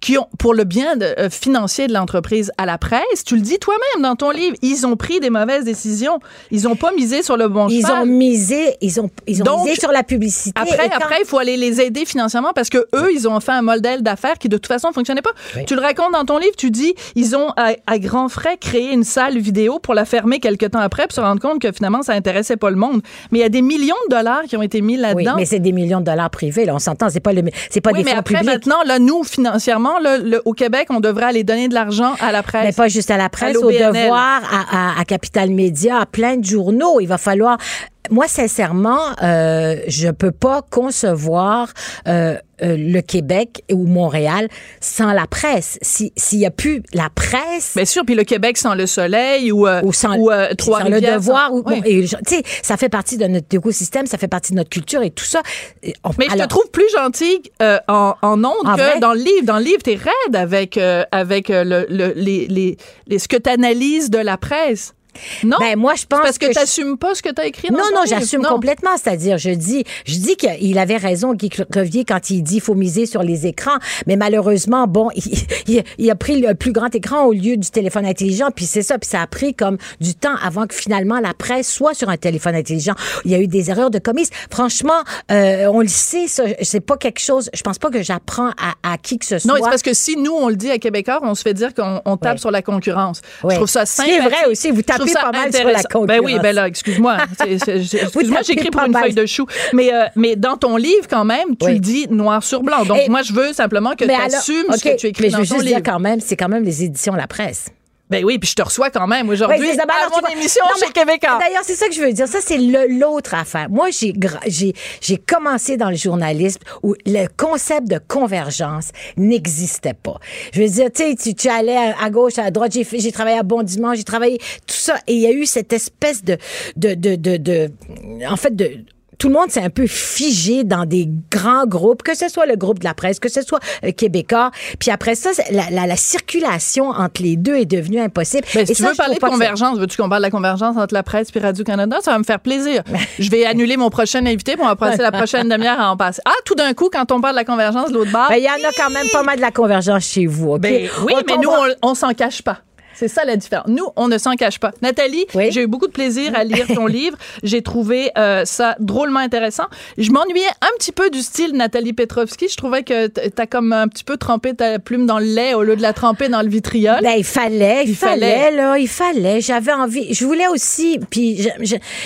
A: qui ont, pour le bien de- euh, financier de l'entreprise à la presse, tu le dis toi-même dans ton livre, ils ont pris des mauvaises décisions. Ils ont pas misé sur le bon
F: Ils
A: cheval.
F: ont misé, ils ont, ils ont
A: Donc,
F: misé sur la publicité.
A: Après, après, il faut aller les aider financièrement parce que eux, ils ont fait un modèle d'affaires qui de toute façon ne fonctionnait pas. Tu le racontes dans ton livre, tu dis, ils ont à, à grands frais créé une salle vidéo pour la fermer quelques temps après, puis se rendre compte que finalement ça intéressait pas le monde. Mais il y a des millions de dollars qui ont été mis
F: Oui,
A: là-dedans.
F: mais c'est des millions de dollars privés, là. On s'entend, c'est pas le, c'est pas
A: Oui,
F: des
A: mais
F: fonds
A: après,
F: publics.
A: maintenant, là, nous, financièrement, là, le- au Québec, on devrait aller donner de l'argent à la presse.
F: Mais pas juste à la presse,
A: À
F: au devoir, à, à, à Capital Média, à plein de journaux. Il va falloir. Moi, sincèrement, euh, je peux pas concevoir euh, euh, le Québec ou Montréal sans la presse. Si- S'il y a plus la presse.
A: Bien sûr, puis le Québec sans le soleil ou, euh,
F: ou sans,
A: ou, euh,
F: puis sans le devoir.
A: sans-
F: ou-
A: Oui.
F: et je- tu sais, ça fait partie de notre écosystème, ça fait partie de notre culture et tout ça. Et on-
A: Mais je
F: alors-
A: te trouve plus gentille euh, en, en ondes
F: En
A: que
F: vrai?
A: dans le livre. Dans le livre, t'es raide avec, euh, avec euh, le, le- les, les, les- ce que t'analyses de la presse. Non?
F: Ben, moi, je
A: C'est
F: pense
A: parce que,
F: que je-
A: t'assumes pas ce que t'as écrit dans
F: Non, non, j'assume complètement. C'est-à-dire, je dis, je dis qu'il avait raison, Guy Crevier, quand il dit faut miser sur les écrans. Mais malheureusement, bon, il, il- il a pris le plus grand écran au lieu du téléphone intelligent. Puis c'est ça. Puis ça a pris comme du temps avant que finalement la presse soit sur un téléphone intelligent. Il y a eu des erreurs de commises. Franchement, euh, on le sait, ça. C'est pas quelque chose. Je pense pas que j'apprends à, à qui que ce soit.
A: Non, c'est parce que si nous, on le dit à Québécois, on se fait dire qu'on on tape
F: Ouais.
A: sur la concurrence.
F: Ouais.
A: Je trouve ça
F: Ce qui est
A: sympathique.
F: vrai aussi, vous
A: Je trouve ça
F: pas mal sur la
A: intéressant. Ben oui, ben là, excuse-moi.
F: Tapez
A: j'écris pour une
F: mal.
A: feuille de chou. Mais, euh, mais dans ton livre, quand même, tu
F: Oui.
A: le dis noir sur blanc. Donc,
F: Et-
A: moi, je veux simplement que tu
F: alors,
A: assumes ce que tu écris
F: mais je
A: dans
F: veux
A: ton
F: juste
A: livre.
F: dire quand même, c'est quand même les éditions La Presse.
A: Ben oui, puis je te reçois quand même aujourd'hui.
F: Ben
A: à mon émission
F: Non,
A: chez Québécois.
F: D'ailleurs, c'est ça que je veux dire. Ça, c'est l'autre affaire. Moi, j'ai gra- j'ai j'ai commencé dans le journalisme où le concept de convergence n'existait pas. Je veux dire, tu sais, tu, tu allais à, à gauche, à droite. J'ai travaillé à Bon Dimanche, j'ai travaillé tout ça, et il y a eu cette espèce de de de de, de en fait de tout le monde s'est un peu figé dans des grands groupes, que ce soit le groupe de la presse, que ce soit euh, Québécois. Puis après ça, la, la, la circulation entre les deux est devenue impossible.
A: Ben, si
F: Et
A: tu
F: ça,
A: veux parler de convergence, veux-tu qu'on parle de la convergence entre la presse et Radio-Canada? Ça va me faire plaisir. Je vais annuler mon prochain invité pour on va passer la prochaine demi-heure à en passer. Ah, tout d'un coup, quand on parle de la convergence de l'autre bord.
F: Ben, il y en a quand même pas mal de la convergence chez vous?
A: Ben oui,
F: On
A: mais nous, on, on s'en cache pas. C'est ça la différence. Nous, on ne s'en cache pas. Nathalie,
F: Oui.
A: j'ai eu beaucoup de plaisir à lire ton livre. J'ai trouvé euh, ça drôlement intéressant. Je m'ennuyais un petit peu du style Nathalie Petrovski. Je trouvais que t'as comme un petit peu trempé ta plume dans le lait au lieu de la tremper dans le vitriol.
F: Ben, il fallait, il,
A: Il
F: fallait,
A: fallait.
F: là, il fallait. J'avais envie. Je voulais aussi, puis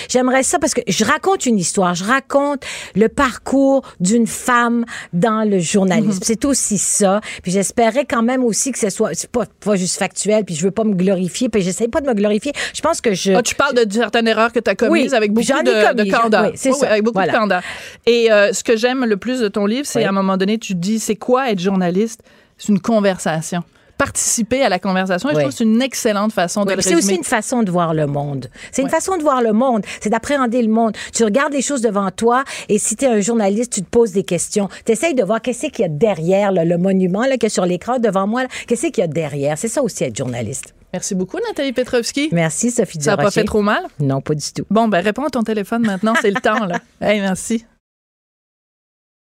F: j'aimerais ça parce que je raconte une histoire. Je raconte le parcours d'une femme dans le journalisme.
A: Mhm.
F: C'est aussi ça. Puis j'espérais quand même aussi que ce soit, c'est pas, pas juste factuel. Puis je veux pas me glorifier. Puis j'essaie pas de me glorifier. Je pense que je.
A: Ah, tu parles de certaines erreurs que tu as commises
F: Oui,
A: avec beaucoup de,
F: commis,
A: de candeur.
F: oui, c'est
A: Oui,
F: ça.
A: oui, avec beaucoup
F: Voilà.
A: de candeur. Et euh, ce que j'aime le plus de ton livre, c'est à un moment donné, tu dis, c'est quoi être journaliste? C'est une conversation. Participer à la conversation. Et je trouve que c'est une excellente façon de le
F: c'est aussi une façon de voir le monde. C'est une façon de voir le monde. C'est d'appréhender le monde. Tu regardes les choses devant toi et si tu es un journaliste, tu te poses des questions. Tu essayes de voir qu'est-ce qu'il y a derrière là, le monument là, que sur l'écran devant moi. Qu'est-ce qu'il y a derrière? C'est ça aussi être journaliste.
A: Merci beaucoup, Nathalie Petrovski.
F: Merci, Sophie
A: Ça n'a pas fait trop mal?
F: Non, pas du tout.
A: Bon, ben réponds à ton téléphone maintenant, c'est le temps, là. Hey, merci.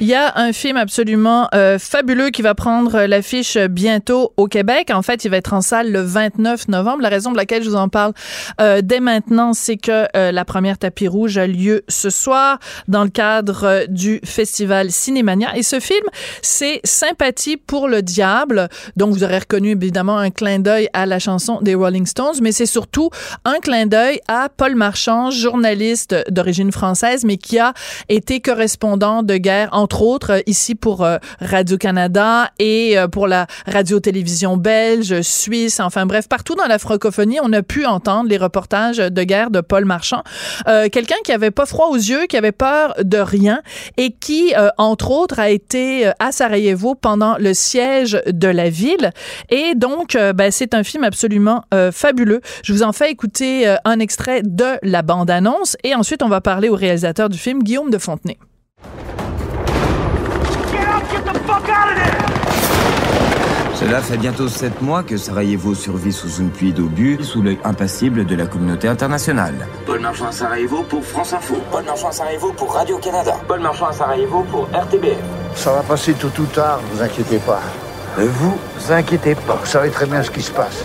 A: Il y a un film absolument euh, fabuleux qui va prendre l'affiche bientôt au Québec. En fait, il va être en salle le 29 novembre. La raison pour laquelle je vous en parle euh, dès maintenant, c'est que euh, la première tapis rouge a lieu ce soir dans le cadre euh, du festival Cinémania. Et ce film, c'est Sympathie pour le diable. Donc, vous aurez reconnu évidemment un clin d'œil à la chanson des Rolling Stones, mais c'est surtout un clin d'œil à Paul Marchand, journaliste d'origine française, mais qui a été correspondant de guerre, entre autres, euh, ici pour euh, Radio-Canada et euh, pour la radio-télévision belge, suisse, enfin bref, partout dans la francophonie, on a pu entendre les reportages de guerre de Paul Marchand. Quelqu'un qui avait pas froid aux yeux, qui avait peur de rien et qui, entre autres, a été à Sarajevo pendant le siège de la ville. Et donc, ben, c'est un film absolument fabuleux. Je vous en fais écouter un extrait de la bande-annonce et ensuite, on va parler au réalisateur du film, Guillaume de Fontenay.
G: Cela fait bientôt sept mois que Sarajevo survit sous une pluie d'obus, sous l'œil impassible de la communauté internationale.
H: Paul Marchand à Sarajevo pour France Info. Paul Marchand à Sarajevo pour Radio-Canada. Paul Marchand à Sarajevo pour RTBF.
I: Ça va passer tôt ou tard, vous inquiétez pas. Ne vous inquiétez pas, vous savez très bien ce qui se passe.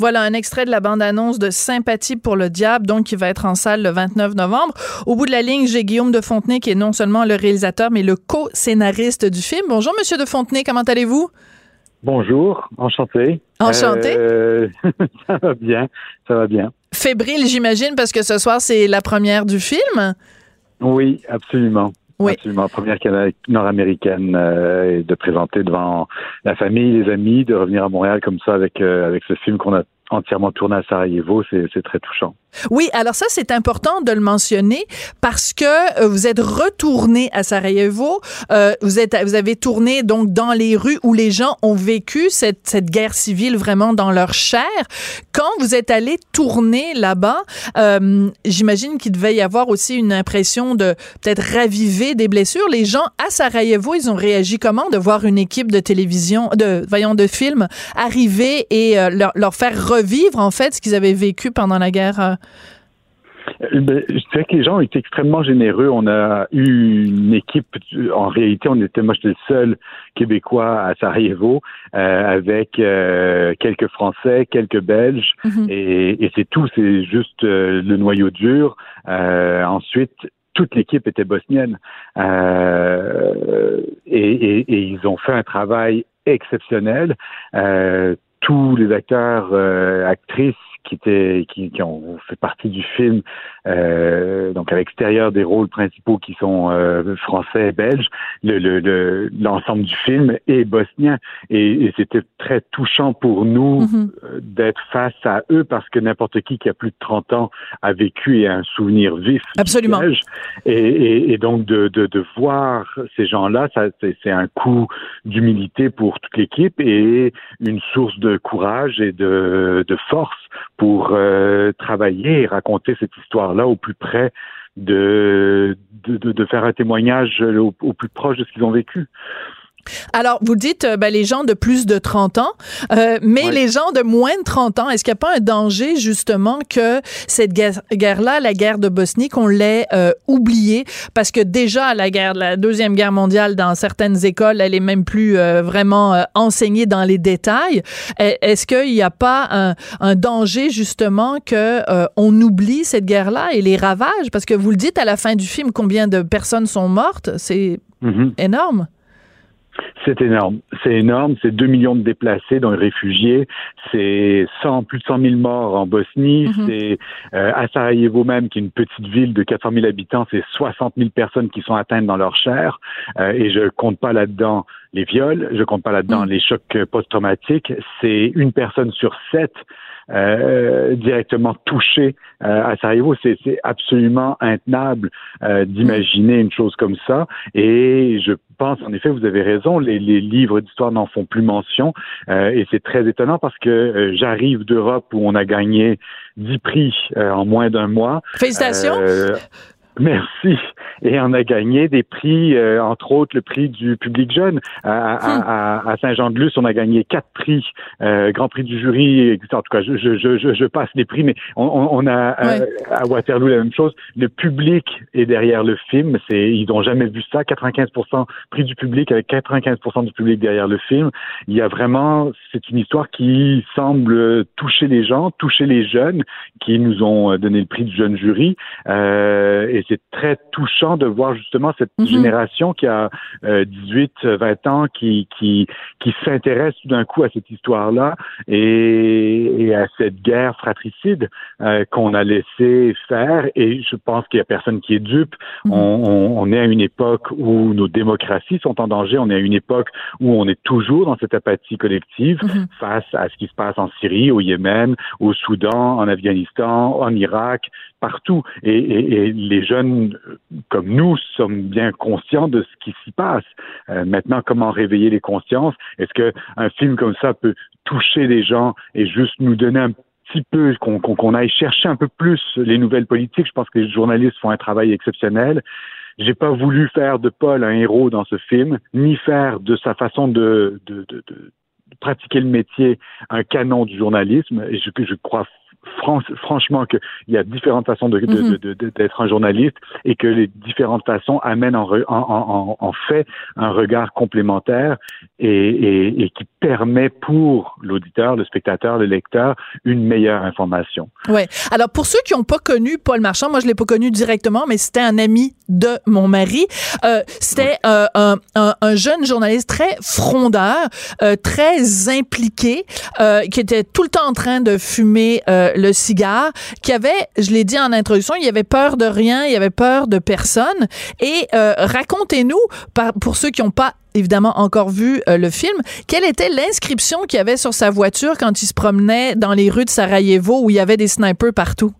A: Voilà un extrait de la bande-annonce de Sympathie pour le diable, donc qui va être en salle le 29 novembre. Au bout de la ligne, j'ai Guillaume de Fontenay, qui est non seulement le réalisateur, mais le co-scénariste du film. Bonjour, Monsieur de Fontenay, comment allez-vous?
J: Bonjour, enchanté.
A: Enchanté.
J: Euh, ça va bien, ça va bien.
A: Fébrile, j'imagine, parce que ce soir, c'est la première du film?
J: Oui, absolument.
A: Oui.
J: Absolument. Première cana- nord-américaine euh, de présenter devant la famille, les amis, de revenir à Montréal comme ça avec euh, avec ce film qu'on a entièrement tourné à Sarajevo, c'est très touchant.
A: Oui, alors ça, c'est important de le mentionner parce que euh, vous êtes retourné à Sarajevo. Euh, vous, êtes, vous avez tourné donc dans les rues où les gens ont vécu cette, cette guerre civile vraiment dans leur chair. Quand vous êtes allé tourner là-bas, euh, j'imagine qu'il devait y avoir aussi une impression de peut-être raviver des blessures. Les gens à Sarajevo, ils ont réagi comment de voir une équipe de télévision, de voyons, de films arriver et euh, leur, leur faire revivre en fait ce qu'ils avaient vécu pendant la guerre. Euh,
J: ben, je dirais que les gens ont été extrêmement généreux. On a eu une équipe. En réalité, on était, moi, j'étais le seul Québécois à Sarajevo, euh, avec euh, quelques Français, quelques Belges,
A: Mhm.
J: et, et c'est tout. C'est juste euh, le noyau dur. Ensuite. Toute l'équipe était bosnienne et, et- et ils ont fait un travail exceptionnel. Tous les acteurs, euh, actrices qui étaient, qui, qui ont fait partie du film, donc à l'extérieur des rôles principaux qui sont euh, français et belges, le, le, le- l'ensemble du film est bosnien et, et c'était très touchant pour nous
A: Mhm.
J: euh, d'être face à eux parce que n'importe qui qui a plus de 30 ans a vécu et a un souvenir vif du
A: Absolument.
J: siège. Et, et, et donc de, de, de voir ces gens-là, c'est, un coup d'humilité pour toute l'équipe et une source de courage et de, de force pour euh, travailler et raconter cette histoire-là au plus près de, de, de, faire un témoignage au plus proche de ce qu'ils ont vécu.
A: Alors, vous dites euh, ben, les gens de plus de 30 ans, euh, mais
J: Oui.
A: les gens de moins de 30 ans, est-ce qu'il n'y a pas un danger justement que cette guerre- guerre-là, la guerre de Bosnie, qu'on l'ait euh, oubliée? Parce que déjà, la guerre, la Deuxième Guerre mondiale, dans certaines écoles, elle est même plus vraiment enseignée dans les détails. E- Est-ce qu'il n'y a pas un, un danger justement que on oublie cette guerre-là et les ravages? Parce que vous le dites à la fin du film, combien de personnes sont mortes? C'est
J: Mhm.
A: énorme.
J: C'est énorme. C'est énorme. C'est 2 millions de déplacés, dont les réfugiés. C'est 100, plus de 100 000 morts en Bosnie.
A: Mhm.
J: C'est euh, à Sarajevo même, qui est une petite ville de 400 000 habitants, c'est 60 000 personnes qui sont atteintes dans leur chair. Euh, et je compte pas là-dedans les viols. Je compte pas là-dedans
A: Mhm.
J: les chocs post-traumatiques. C'est une personne sur sept euh, directement touchée euh, à Sarajevo. C'est c'est absolument intenable euh, d'imaginer une chose comme ça. Et je pense, en effet, vous avez raison, les, les livres d'histoire n'en font plus mention. Euh, et c'est très étonnant parce que euh, j'arrive d'Europe où on a gagné 10 prix euh, en moins d'un mois.
A: Félicitations.
J: Euh, Merci. Et on a gagné des prix, euh, entre autres le prix du public jeune. À, à- à- à Saint-Jean-de-Luz, on a gagné quatre prix, euh, Grand Prix du jury, etc. En tout cas, je, je, je, je- passe les prix, mais on, on- a euh, à Waterloo la même chose. Le public est derrière le film. C'est, ils n'ont jamais vu ça. 95% prix du public avec 95% du public derrière le film. Il y a vraiment, c'est une histoire qui semble toucher les gens, toucher les jeunes qui nous ont donné le prix du jeune jury. Euh, et c'est très touchant de voir justement cette
A: Mhm.
J: génération qui a euh, 18, 20 ans, qui, qui, qui s'intéresse tout d'un coup à cette histoire-là et, et à cette guerre fratricide euh, qu'on a laissé faire. Et je pense qu'il y a personne qui est dupe.
A: Mhm.
J: On, on, on est à une époque où nos démocraties sont en danger. On est à une époque où on est toujours dans cette apathie collective
A: Mhm.
J: face à ce qui se passe en Syrie, au Yémen, au Soudan, en Afghanistan, en Irak, partout. Et, et- et les jeunes euh, comme nous sommes bien conscients de ce qui s'y passe. Euh, maintenant, comment réveiller les consciences? Est-ce que un film comme ça peut toucher les gens et juste nous donner un petit peu, qu'on aille chercher un peu plus les nouvelles politiques? Je pense que les journalistes font un travail exceptionnel. J'ai pas voulu faire de Paul un héros dans ce film, ni faire de sa façon de pratiquer le métier un canon du journalisme. Et je, je crois fran- franchement qu'il y a différentes façons de- de-
A: Mhm.
J: de- d'être un journaliste et que les différentes façons amènent en, re- en, en, en- en fait un regard complémentaire et, et, et qui permet pour l'auditeur, le spectateur, le lecteur une meilleure information.
A: Ouais. Alors pour ceux qui n'ont pas connu Paul Marchand, moi je l'ai pas connu directement, mais c'était un ami de mon mari. Euh, c'était euh, un, un, un jeune journaliste très frondeur, euh, très impliqué, qui était tout le temps en train de fumer le cigare, qui avait, je l'ai dit en introduction, il avait peur de rien, il avait peur de personne. Et euh, racontez-nous, pour ceux qui n'ont pas évidemment encore vu euh, le film, quelle était l'inscription qu'il avait sur sa voiture quand il se promenait dans les rues de Sarajevo où il y avait des snipers partout?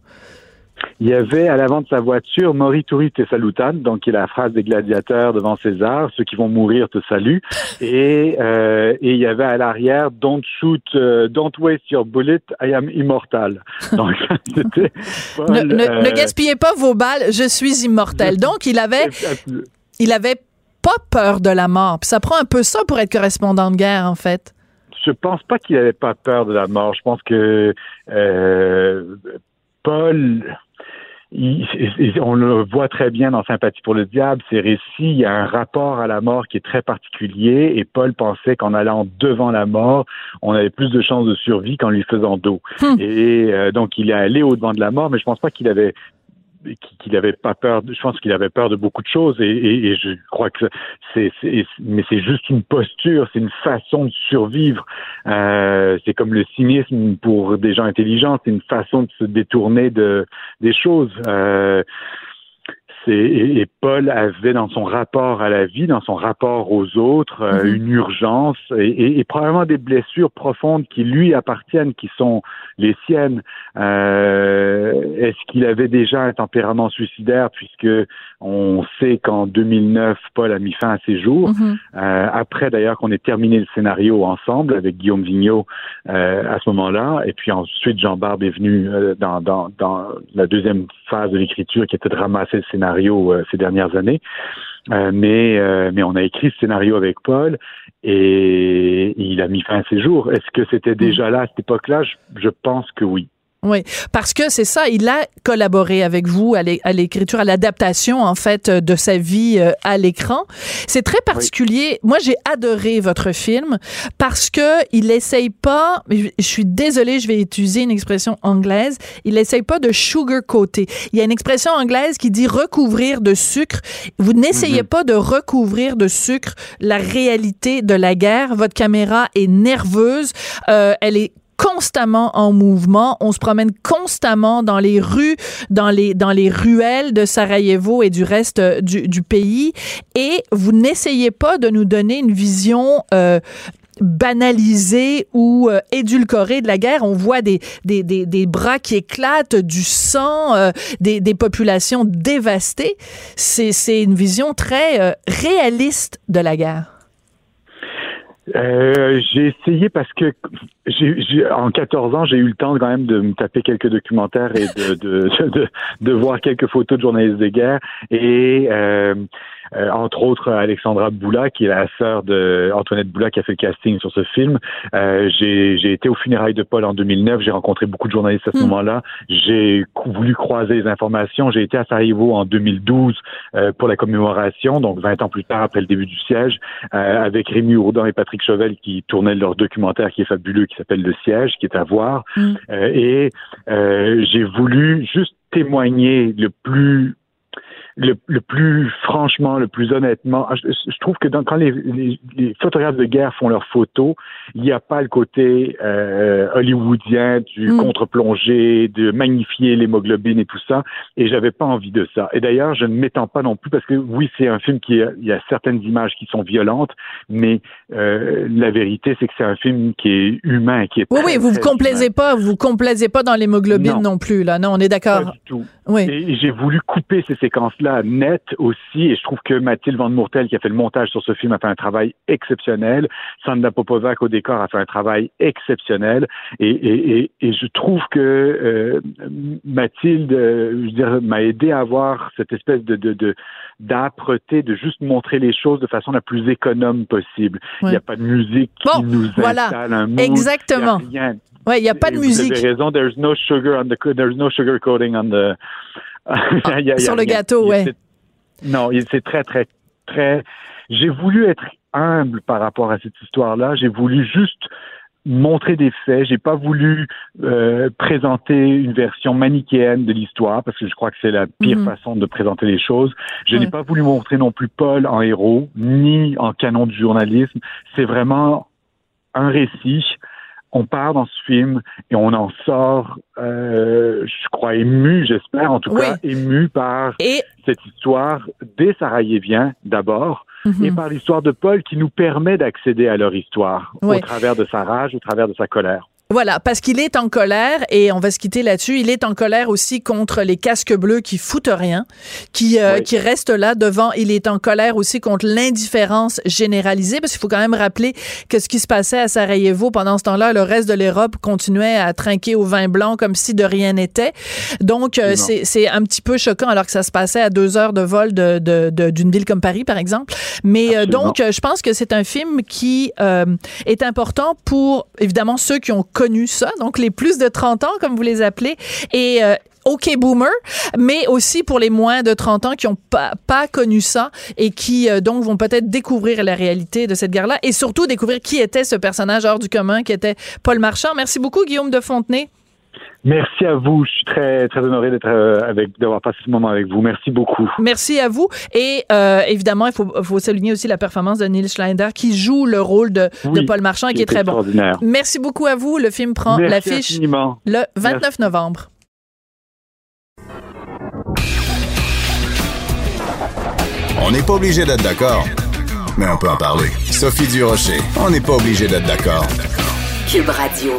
J: Il y avait à l'avant de sa voiture Morituri te salutan, donc qui est la phrase des gladiateurs devant César, ceux qui vont mourir te saluent. Et, euh, et il y avait à l'arrière Don't shoot, euh, don't waste your bullet, I am immortal. Donc c'était
A: Ne, ne-
J: euh,
A: ne gaspillez pas vos balles, je suis immortel. Donc, il avait, il avait pas peur de la mort. Puis ça prend un peu ça pour être correspondant de guerre, en fait.
J: je pense pas qu'il avait pas peur de la mort. Je pense que euh, Paul, il- il- on le voit très bien dans Sympathie pour le diable, ses récits, il y a un rapport à la mort qui est très particulier et Paul pensait qu'en allant devant la mort, on avait plus de chances de survie qu'en lui faisant dos. Et euh, donc il est allé au-devant de la mort, mais je pense pas qu'il avait qu'il avait pas peur. je pense qu'il avait peur de beaucoup de choses et, et- et je crois que c'est- mais c'est juste une posture, c'est une façon de survivre. Euh, c'est comme le cynisme pour des gens intelligents, c'est une façon de se détourner de des choses. Euh, et, et Paul avait dans son rapport à la vie, dans son rapport aux autres, euh,
A: Mhm.
J: une urgence et, probablement des blessures profondes qui lui appartiennent, qui sont les siennes. Euh, est-ce qu'il avait déjà un tempérament suicidaire puisque on sait qu'en 2009, Paul a mis fin à ses jours?
A: Mhm.
J: Euh, après d'ailleurs qu'on ait terminé le scénario ensemble avec Guillaume Vigneault à ce moment-là, et puis ensuite Jean Barbe est venu dans, dans, dans la deuxième phase de l'écriture qui était de ramasser le scénario euh, ces dernières années. Euh, mais euh, mais on a écrit ce scénario avec Paul et il a mis fin à ses jours. Est-ce que c'était déjà là à cette époque-là? Je, je pense que oui.
A: Oui, parce que c'est ça, il a collaboré avec vous à l'écriture, à l'adaptation en fait de sa vie euh, à l'écran. C'est très particulier. Moi, j'ai adoré votre film parce que il essaye pas. Je suis désolée, je vais utiliser une expression anglaise. Il essaye pas de sugar coater. Il y a une expression anglaise qui dit recouvrir de sucre. Vous n'essayez
K: Mhm.
A: pas de recouvrir de sucre la réalité de la guerre. Votre caméra est nerveuse. Euh, elle est constamment en mouvement. On se promène constamment dans les rues, dans les, dans les ruelles de Sarajevo et du reste euh, du, pays. Et vous n'essayez pas de nous donner une vision euh, banalisée ou euh, édulcorée de la guerre. On voit des, des, des, des bras qui éclatent, du sang, des, des populations dévastées. C'est une vision très réaliste de la guerre.
J: Euh, j'ai essayé parce que j'ai, j'ai- en 14 ans, j'ai eu le temps quand même de me taper quelques documentaires et de, de, de, de voir quelques photos de journalistes de guerre. Et euh, euh, entre autres, Alexandra Boula, qui est la sœur de Antoinette Boula, qui a fait le casting sur ce film. Euh, j'ai, été au funérailles de Paul en 2009. J'ai rencontré beaucoup de journalistes à ce moment-là. J'ai voulu croiser les informations. J'ai été à Sarajevo en 2012 euh, pour la commémoration, donc 20 ans plus tard après le début du siège, euh, avec Rémi Ourdan et Patrick Chauvel qui tournaient leur documentaire qui est fabuleux, qui s'appelle Le siège, qui est à voir. Euh, et euh, j'ai voulu juste témoigner le plus le, le plus franchement, le plus honnêtement, je, je trouve que dans, quand les, les, les photographes de guerre font leurs photos, il n'y a pas le côté euh, hollywoodien du contre-plongée, de magnifier l'hémoglobine et tout ça. Et j'avais pas envie de ça. Et d'ailleurs, je ne m'étends pas non plus parce que oui, c'est un film qui a, il y a certaines images qui sont violentes, mais euh, la vérité, c'est que c'est un film qui est humain, qui est
A: Oui,
J: très,
A: oui, vous vous complaisez pas, vous vous complaisez pas dans l'hémoglobine non.
J: Non.
A: plus, là. Non, on est d'accord.
J: Pas du tout.
A: Oui.
J: Et j'ai voulu couper ces séquences-là net aussi, et je trouve que Mathilde Van Mourtel, qui a fait le montage sur ce film, a fait un travail exceptionnel. Sandra Popovac au décor a fait un travail exceptionnel, et, et, et, et je trouve que euh, Mathilde, euh, je veux dire, m'a aidé à avoir cette espèce de, de, de d'âpreté, de juste montrer les choses de façon la plus économe possible. Il n'y a pas de musique qui nous
A: voilà.
J: installe un mood.
A: Exactement.
J: Il y a rien.
A: Ouais, il y a pas de musique.
J: Vous avez raison. There's no sugar on the there's no sugar coating on the Il y a- il y a
A: sur le gâteau,
J: c'est- Non, c'est très très très. J'ai voulu être humble par rapport à cette histoire-là. J'ai voulu juste montrer des faits. J'ai pas voulu euh, présenter une version manichéenne de l'histoire parce que je crois que c'est la pire
K: Mhm.
J: façon de présenter les choses. Je
K: Ouais.
J: n'ai pas voulu montrer non plus Paul en héros ni en canon du journalisme. C'est vraiment un récit. On part dans ce film et on en sort, euh, je crois, ému, j'espère, en tout
A: Oui.
J: cas, ému par cette histoire des Sarajeviens d'abord
A: Mhm.
J: et par l'histoire de Paul qui nous permet d'accéder à leur histoire au travers de sa rage, au travers de sa colère.
A: Voilà, parce qu'il est en colère et on va se quitter là-dessus. Il est en colère aussi contre les casques bleus qui foutent rien, qui euh,
K: Oui.
A: qui restent là devant. Il est en colère aussi contre l'indifférence généralisée, parce qu'il faut quand même rappeler que ce qui se passait à Sarajevo pendant ce temps-là, le reste de l'Europe continuait à trinquer au vin blanc comme si de rien n'était. Donc euh, c'est c'est un petit peu choquant alors que ça se passait à deux heures de vol de de- de- d'une ville comme Paris, par exemple. Mais euh, donc euh, je pense que c'est un film qui euh, est important pour évidemment ceux qui ont connu ça, donc les plus de 30 ans comme vous les appelez et euh, OK boomer, mais aussi pour les moins de 30 ans qui ont pas, pas connu ça et qui euh, donc vont peut-être découvrir la réalité de cette guerre-là et surtout découvrir qui était ce personnage hors du commun qui était Paul Marchand. Merci beaucoup Guillaume de Fontenay.
J: Merci à vous. Je suis très très honoré d'être euh, avec d'avoir passé ce moment avec vous. Merci beaucoup.
A: Merci à vous. Et euh, évidemment, il faut, faut souligner aussi la performance de Neil Schneider qui joue le rôle de,
J: Oui,
A: de Paul Marchand et qui est très bon.
J: extraordinaire.
A: Merci beaucoup à vous. Le film prend
J: Merci
A: l'affiche
J: infiniment.
A: le 29
J: Merci.
A: novembre.
D: On n'est pas obligé d'être d'accord, mais on peut en parler. Sophie Durocher, on n'est pas obligé d'être d'accord.
E: Cube Radio.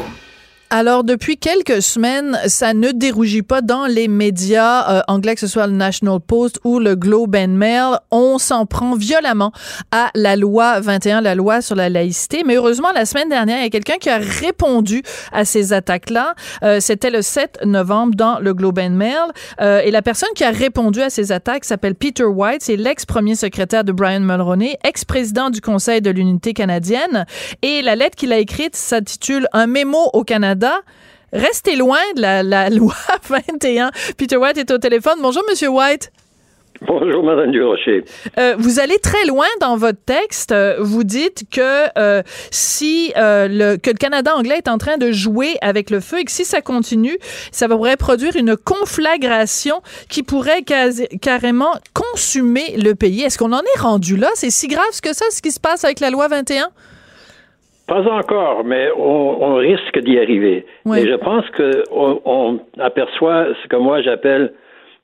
A: Alors, depuis quelques semaines, ça ne dérougit pas dans les médias euh, anglais, que ce soit le National Post ou le Globe and Mail. On s'en prend violemment à la loi 21, la loi sur la laïcité. Mais heureusement, la semaine dernière, il y a quelqu'un qui a répondu à ces attaques-là. Euh, C'était le 7 novembre dans le Globe and Mail. Euh, et la personne qui a répondu à ces attaques s'appelle Peter White. C'est l'ex-premier secrétaire de Brian Mulroney, ex-président du Conseil de l'unité canadienne. Et la lettre qu'il a écrite s'intitule Un mémo au Canada restez loin de la, la loi 21. Peter White est au téléphone. Bonjour, Monsieur White.
K: Bonjour, Madame Durocher.
A: Euh, vous allez très loin dans votre texte. Euh, vous dites que euh, si euh, le, que le Canada anglais est en train de jouer avec le feu et que si ça continue, ça pourrait produire une conflagration qui pourrait carrément consumer le pays. Est-ce qu'on en est rendu là? C'est si grave que ça, ce qui se passe avec la loi 21?
K: Pas encore, mais on, on risque d'y arriver.
A: Ouais.
K: Et je pense que on, aperçoit ce que moi j'appelle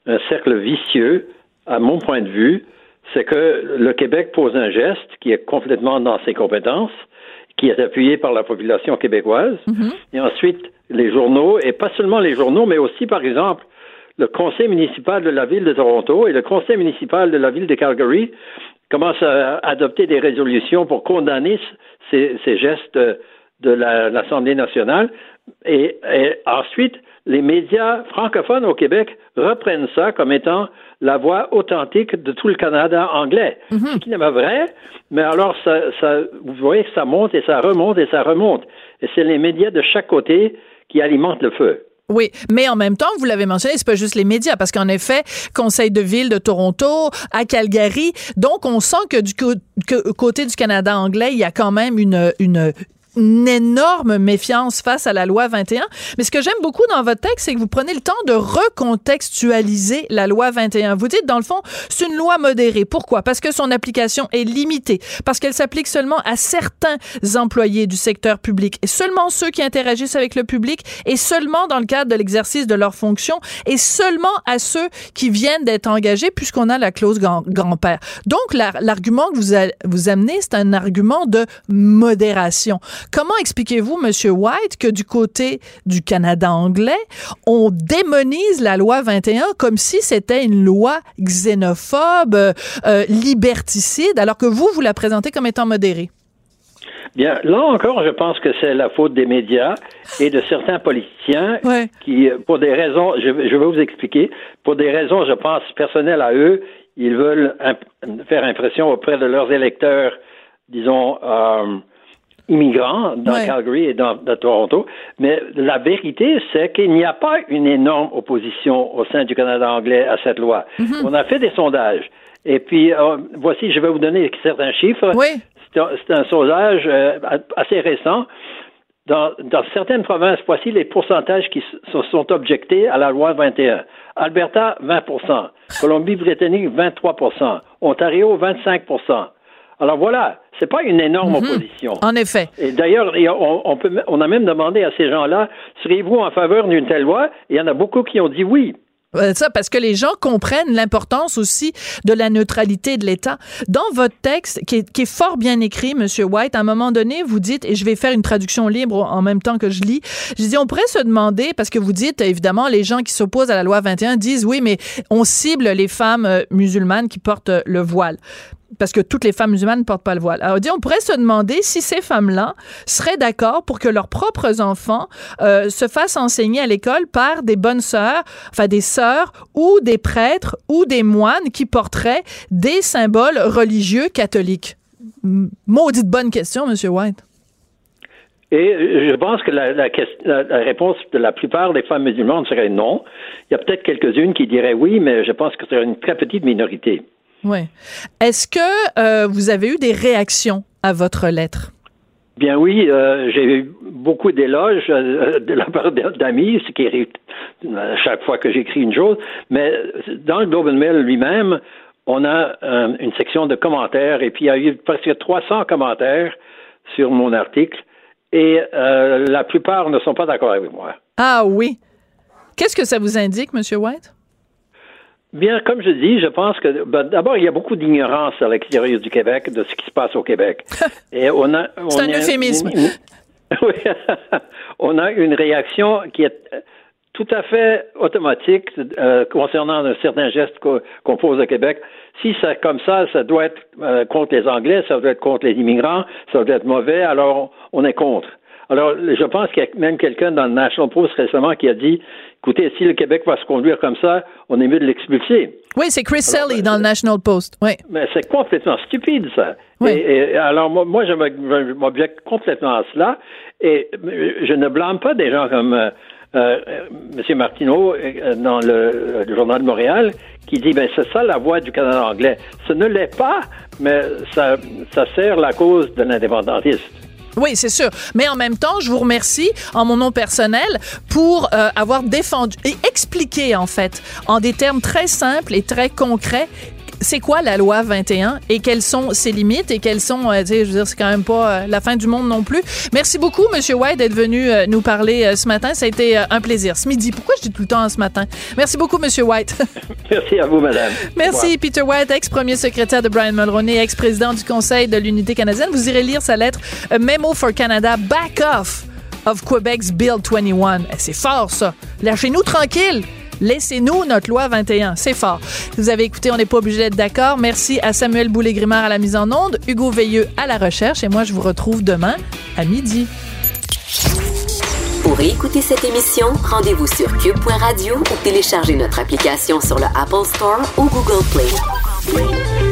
K: un cercle vicieux, à mon point de vue, c'est que le Québec pose un geste qui est complètement dans ses compétences, qui est appuyé par la population québécoise, et ensuite les journaux, et pas seulement les journaux, mais aussi, par exemple, le conseil municipal de la ville de Toronto et le conseil municipal de la ville de Calgary commencent à adopter des résolutions pour condamner ces, ces gestes de, de la- l'Assemblée nationale. Et, et ensuite, les médias francophones au Québec reprennent ça comme étant la voix authentique de tout le Canada anglais. Ce qui n'est pas vrai, mais alors ça, ça, vous voyez que ça monte et ça remonte et ça remonte. Et c'est les médias de chaque côté qui alimentent le feu.
A: Oui, mais en même temps, vous l'avez mentionné, c'est pas juste les médias, parce qu'en effet, Conseil de ville de Toronto, à Calgary, donc on sent que du côté du Canada anglais, il y a quand même une une énorme méfiance face à la loi 21. Mais ce que j'aime beaucoup dans votre texte, c'est que vous prenez le temps de recontextualiser la loi 21. Vous dites, dans le fond, c'est une loi modérée. Pourquoi? Parce que son application est limitée, parce qu'elle s'applique seulement à certains employés du secteur public, et seulement ceux qui interagissent avec le public, et seulement dans le cadre de l'exercice de leurs fonctions, et seulement à ceux qui viennent d'être engagés, puisqu'on a la clause grand- grand-père. Donc, la- l'argument que vous, vous amenez, c'est un argument de modération. Comment expliquez-vous, Monsieur White, que du côté du Canada anglais, on démonise la loi 21 comme si c'était une loi xénophobe, euh, liberticide, alors que vous, vous la présentez comme étant modérée?
K: Bien, là encore, je pense que c'est la faute des médias et de certains politiciens qui, euh, pour des raisons, je, vais- je vais vous expliquer, pour des raisons, je pense, personnelles à eux, ils veulent imp- faire impression auprès de leurs électeurs, disons, euh, immigrants dans
L: Ouais.
K: Calgary et dans, dans Toronto. Mais la vérité, c'est qu'il n'y a pas une énorme opposition au sein du Canada anglais à cette loi. On a fait des sondages. Et puis, euh, voici, je vais vous donner certains chiffres. C'est un, c'est un sondage euh, assez récent. Dans, dans certaines provinces, voici les pourcentages qui se sont objectés à la loi 21. Alberta, 20% Colombie-Britannique, 23% Ontario, 25% Alors voilà, c'est pas une énorme opposition.
A: En effet.
K: Et d'ailleurs, on, on peut, on a même demandé à ces gens-là, seriez-vous en faveur d'une telle loi? Et il y en a beaucoup qui ont dit oui.
A: Euh, Ça, parce que les gens comprennent l'importance aussi de la neutralité de l'État. Dans votre texte, qui est, qui est fort bien écrit, Monsieur White, à un moment donné, vous dites, et je vais faire une traduction libre en même temps que je lis, je dis, on pourrait se demander, parce que vous dites, évidemment, les gens qui s'opposent à la loi 21 disent, oui, mais on cible les femmes euh, musulmanes qui portent le voile parce que toutes les femmes musulmanes ne portent pas le voile. Alors, on pourrait se demander si ces femmes-là seraient d'accord pour que leurs propres enfants euh, se fassent enseigner à l'école par des bonnes sœurs, enfin des sœurs ou des prêtres ou des moines qui porteraient des symboles religieux catholiques. Maudite bonne question, Monsieur White.
K: Et je pense que la- la réponse de la plupart des femmes musulmanes serait non. Il y a peut-être quelques-unes qui diraient oui, mais je pense que c'est une très petite minorité.
A: Oui. Est-ce que euh, vous avez eu des réactions à votre lettre?
K: Bien oui, euh, j'ai eu beaucoup d'éloges euh, de la part d'amis, ce qui arrive à chaque fois que j'écris une chose, mais dans le Globe and Mail lui-même, on a euh, une section de commentaires et puis il y a eu presque 300 commentaires sur mon article et la plupart ne sont pas d'accord avec moi.
A: Ah oui. Qu'est-ce que ça vous indique, Monsieur White?
K: Bien, comme je dis, je pense que ben, d'abord il y a beaucoup d'ignorance à l'extérieur du Québec de ce qui se passe au Québec. Et on a, on
A: C'est un
K: a-
A: euphémisme.
K: Oui. on a une réaction qui est tout à fait automatique euh, concernant un certain geste qu'on qu'on pose au Québec. Si c'est comme ça, ça doit être euh, contre les Anglais, ça doit être contre les immigrants, ça doit être mauvais, alors on est contre. Alors, je pense qu'il y a même quelqu'un dans le National Post récemment qui a dit, écoutez, si le Québec va se conduire comme ça, on est mieux de l'expulser.
A: Oui, c'est Chris Selly dans le National Post. Oui.
K: Mais c'est complètement stupide, ça. Et, et alors, moi, moi, je m'objecte complètement à cela. Et je ne blâme pas des gens comme euh, euh, M. Martineau, euh, dans le, le Journal de Montréal, qui dit, ben c'est ça la voix du Canada anglais. Ce ne l'est pas, mais ça, ça sert la cause de l'indépendantiste.
A: Oui, c'est sûr. Mais en même temps, je vous remercie en mon nom personnel pour euh, avoir défendu et expliqué, en fait, en des termes très simples et très concrets, c'est quoi la loi 21 et quelles sont ses limites et quelles sont, euh, tu sais, je veux dire, c'est quand même pas euh, la fin du monde non plus. Merci beaucoup, Monsieur White, d'être venu euh, nous parler euh, ce matin. Ça a été un plaisir. Ce midi, pourquoi je dis tout le temps ce matin? Merci beaucoup, Monsieur White.
K: Merci à vous, madame.
A: Merci, Peter White, ex-premier secrétaire de Brian Mulroney, ex-président du Conseil de l'Unité canadienne. Vous irez lire sa lettre Memo for Canada, Back Off of Quebec's Bill 21. Eh, C'est fort, ça. Lâchez-nous tranquille. Laissez-nous notre loi 21. C'est fort. Vous avez écouté, on n'est pas obligé d'être d'accord. Merci à Samuel Boulay-Grimard à la mise en onde, Hugo Veilleux à la recherche et moi, je vous retrouve demain à midi.
E: Pour écouter cette émission, rendez-vous sur cube.radio ou téléchargez notre application sur le Apple Store ou Google Play.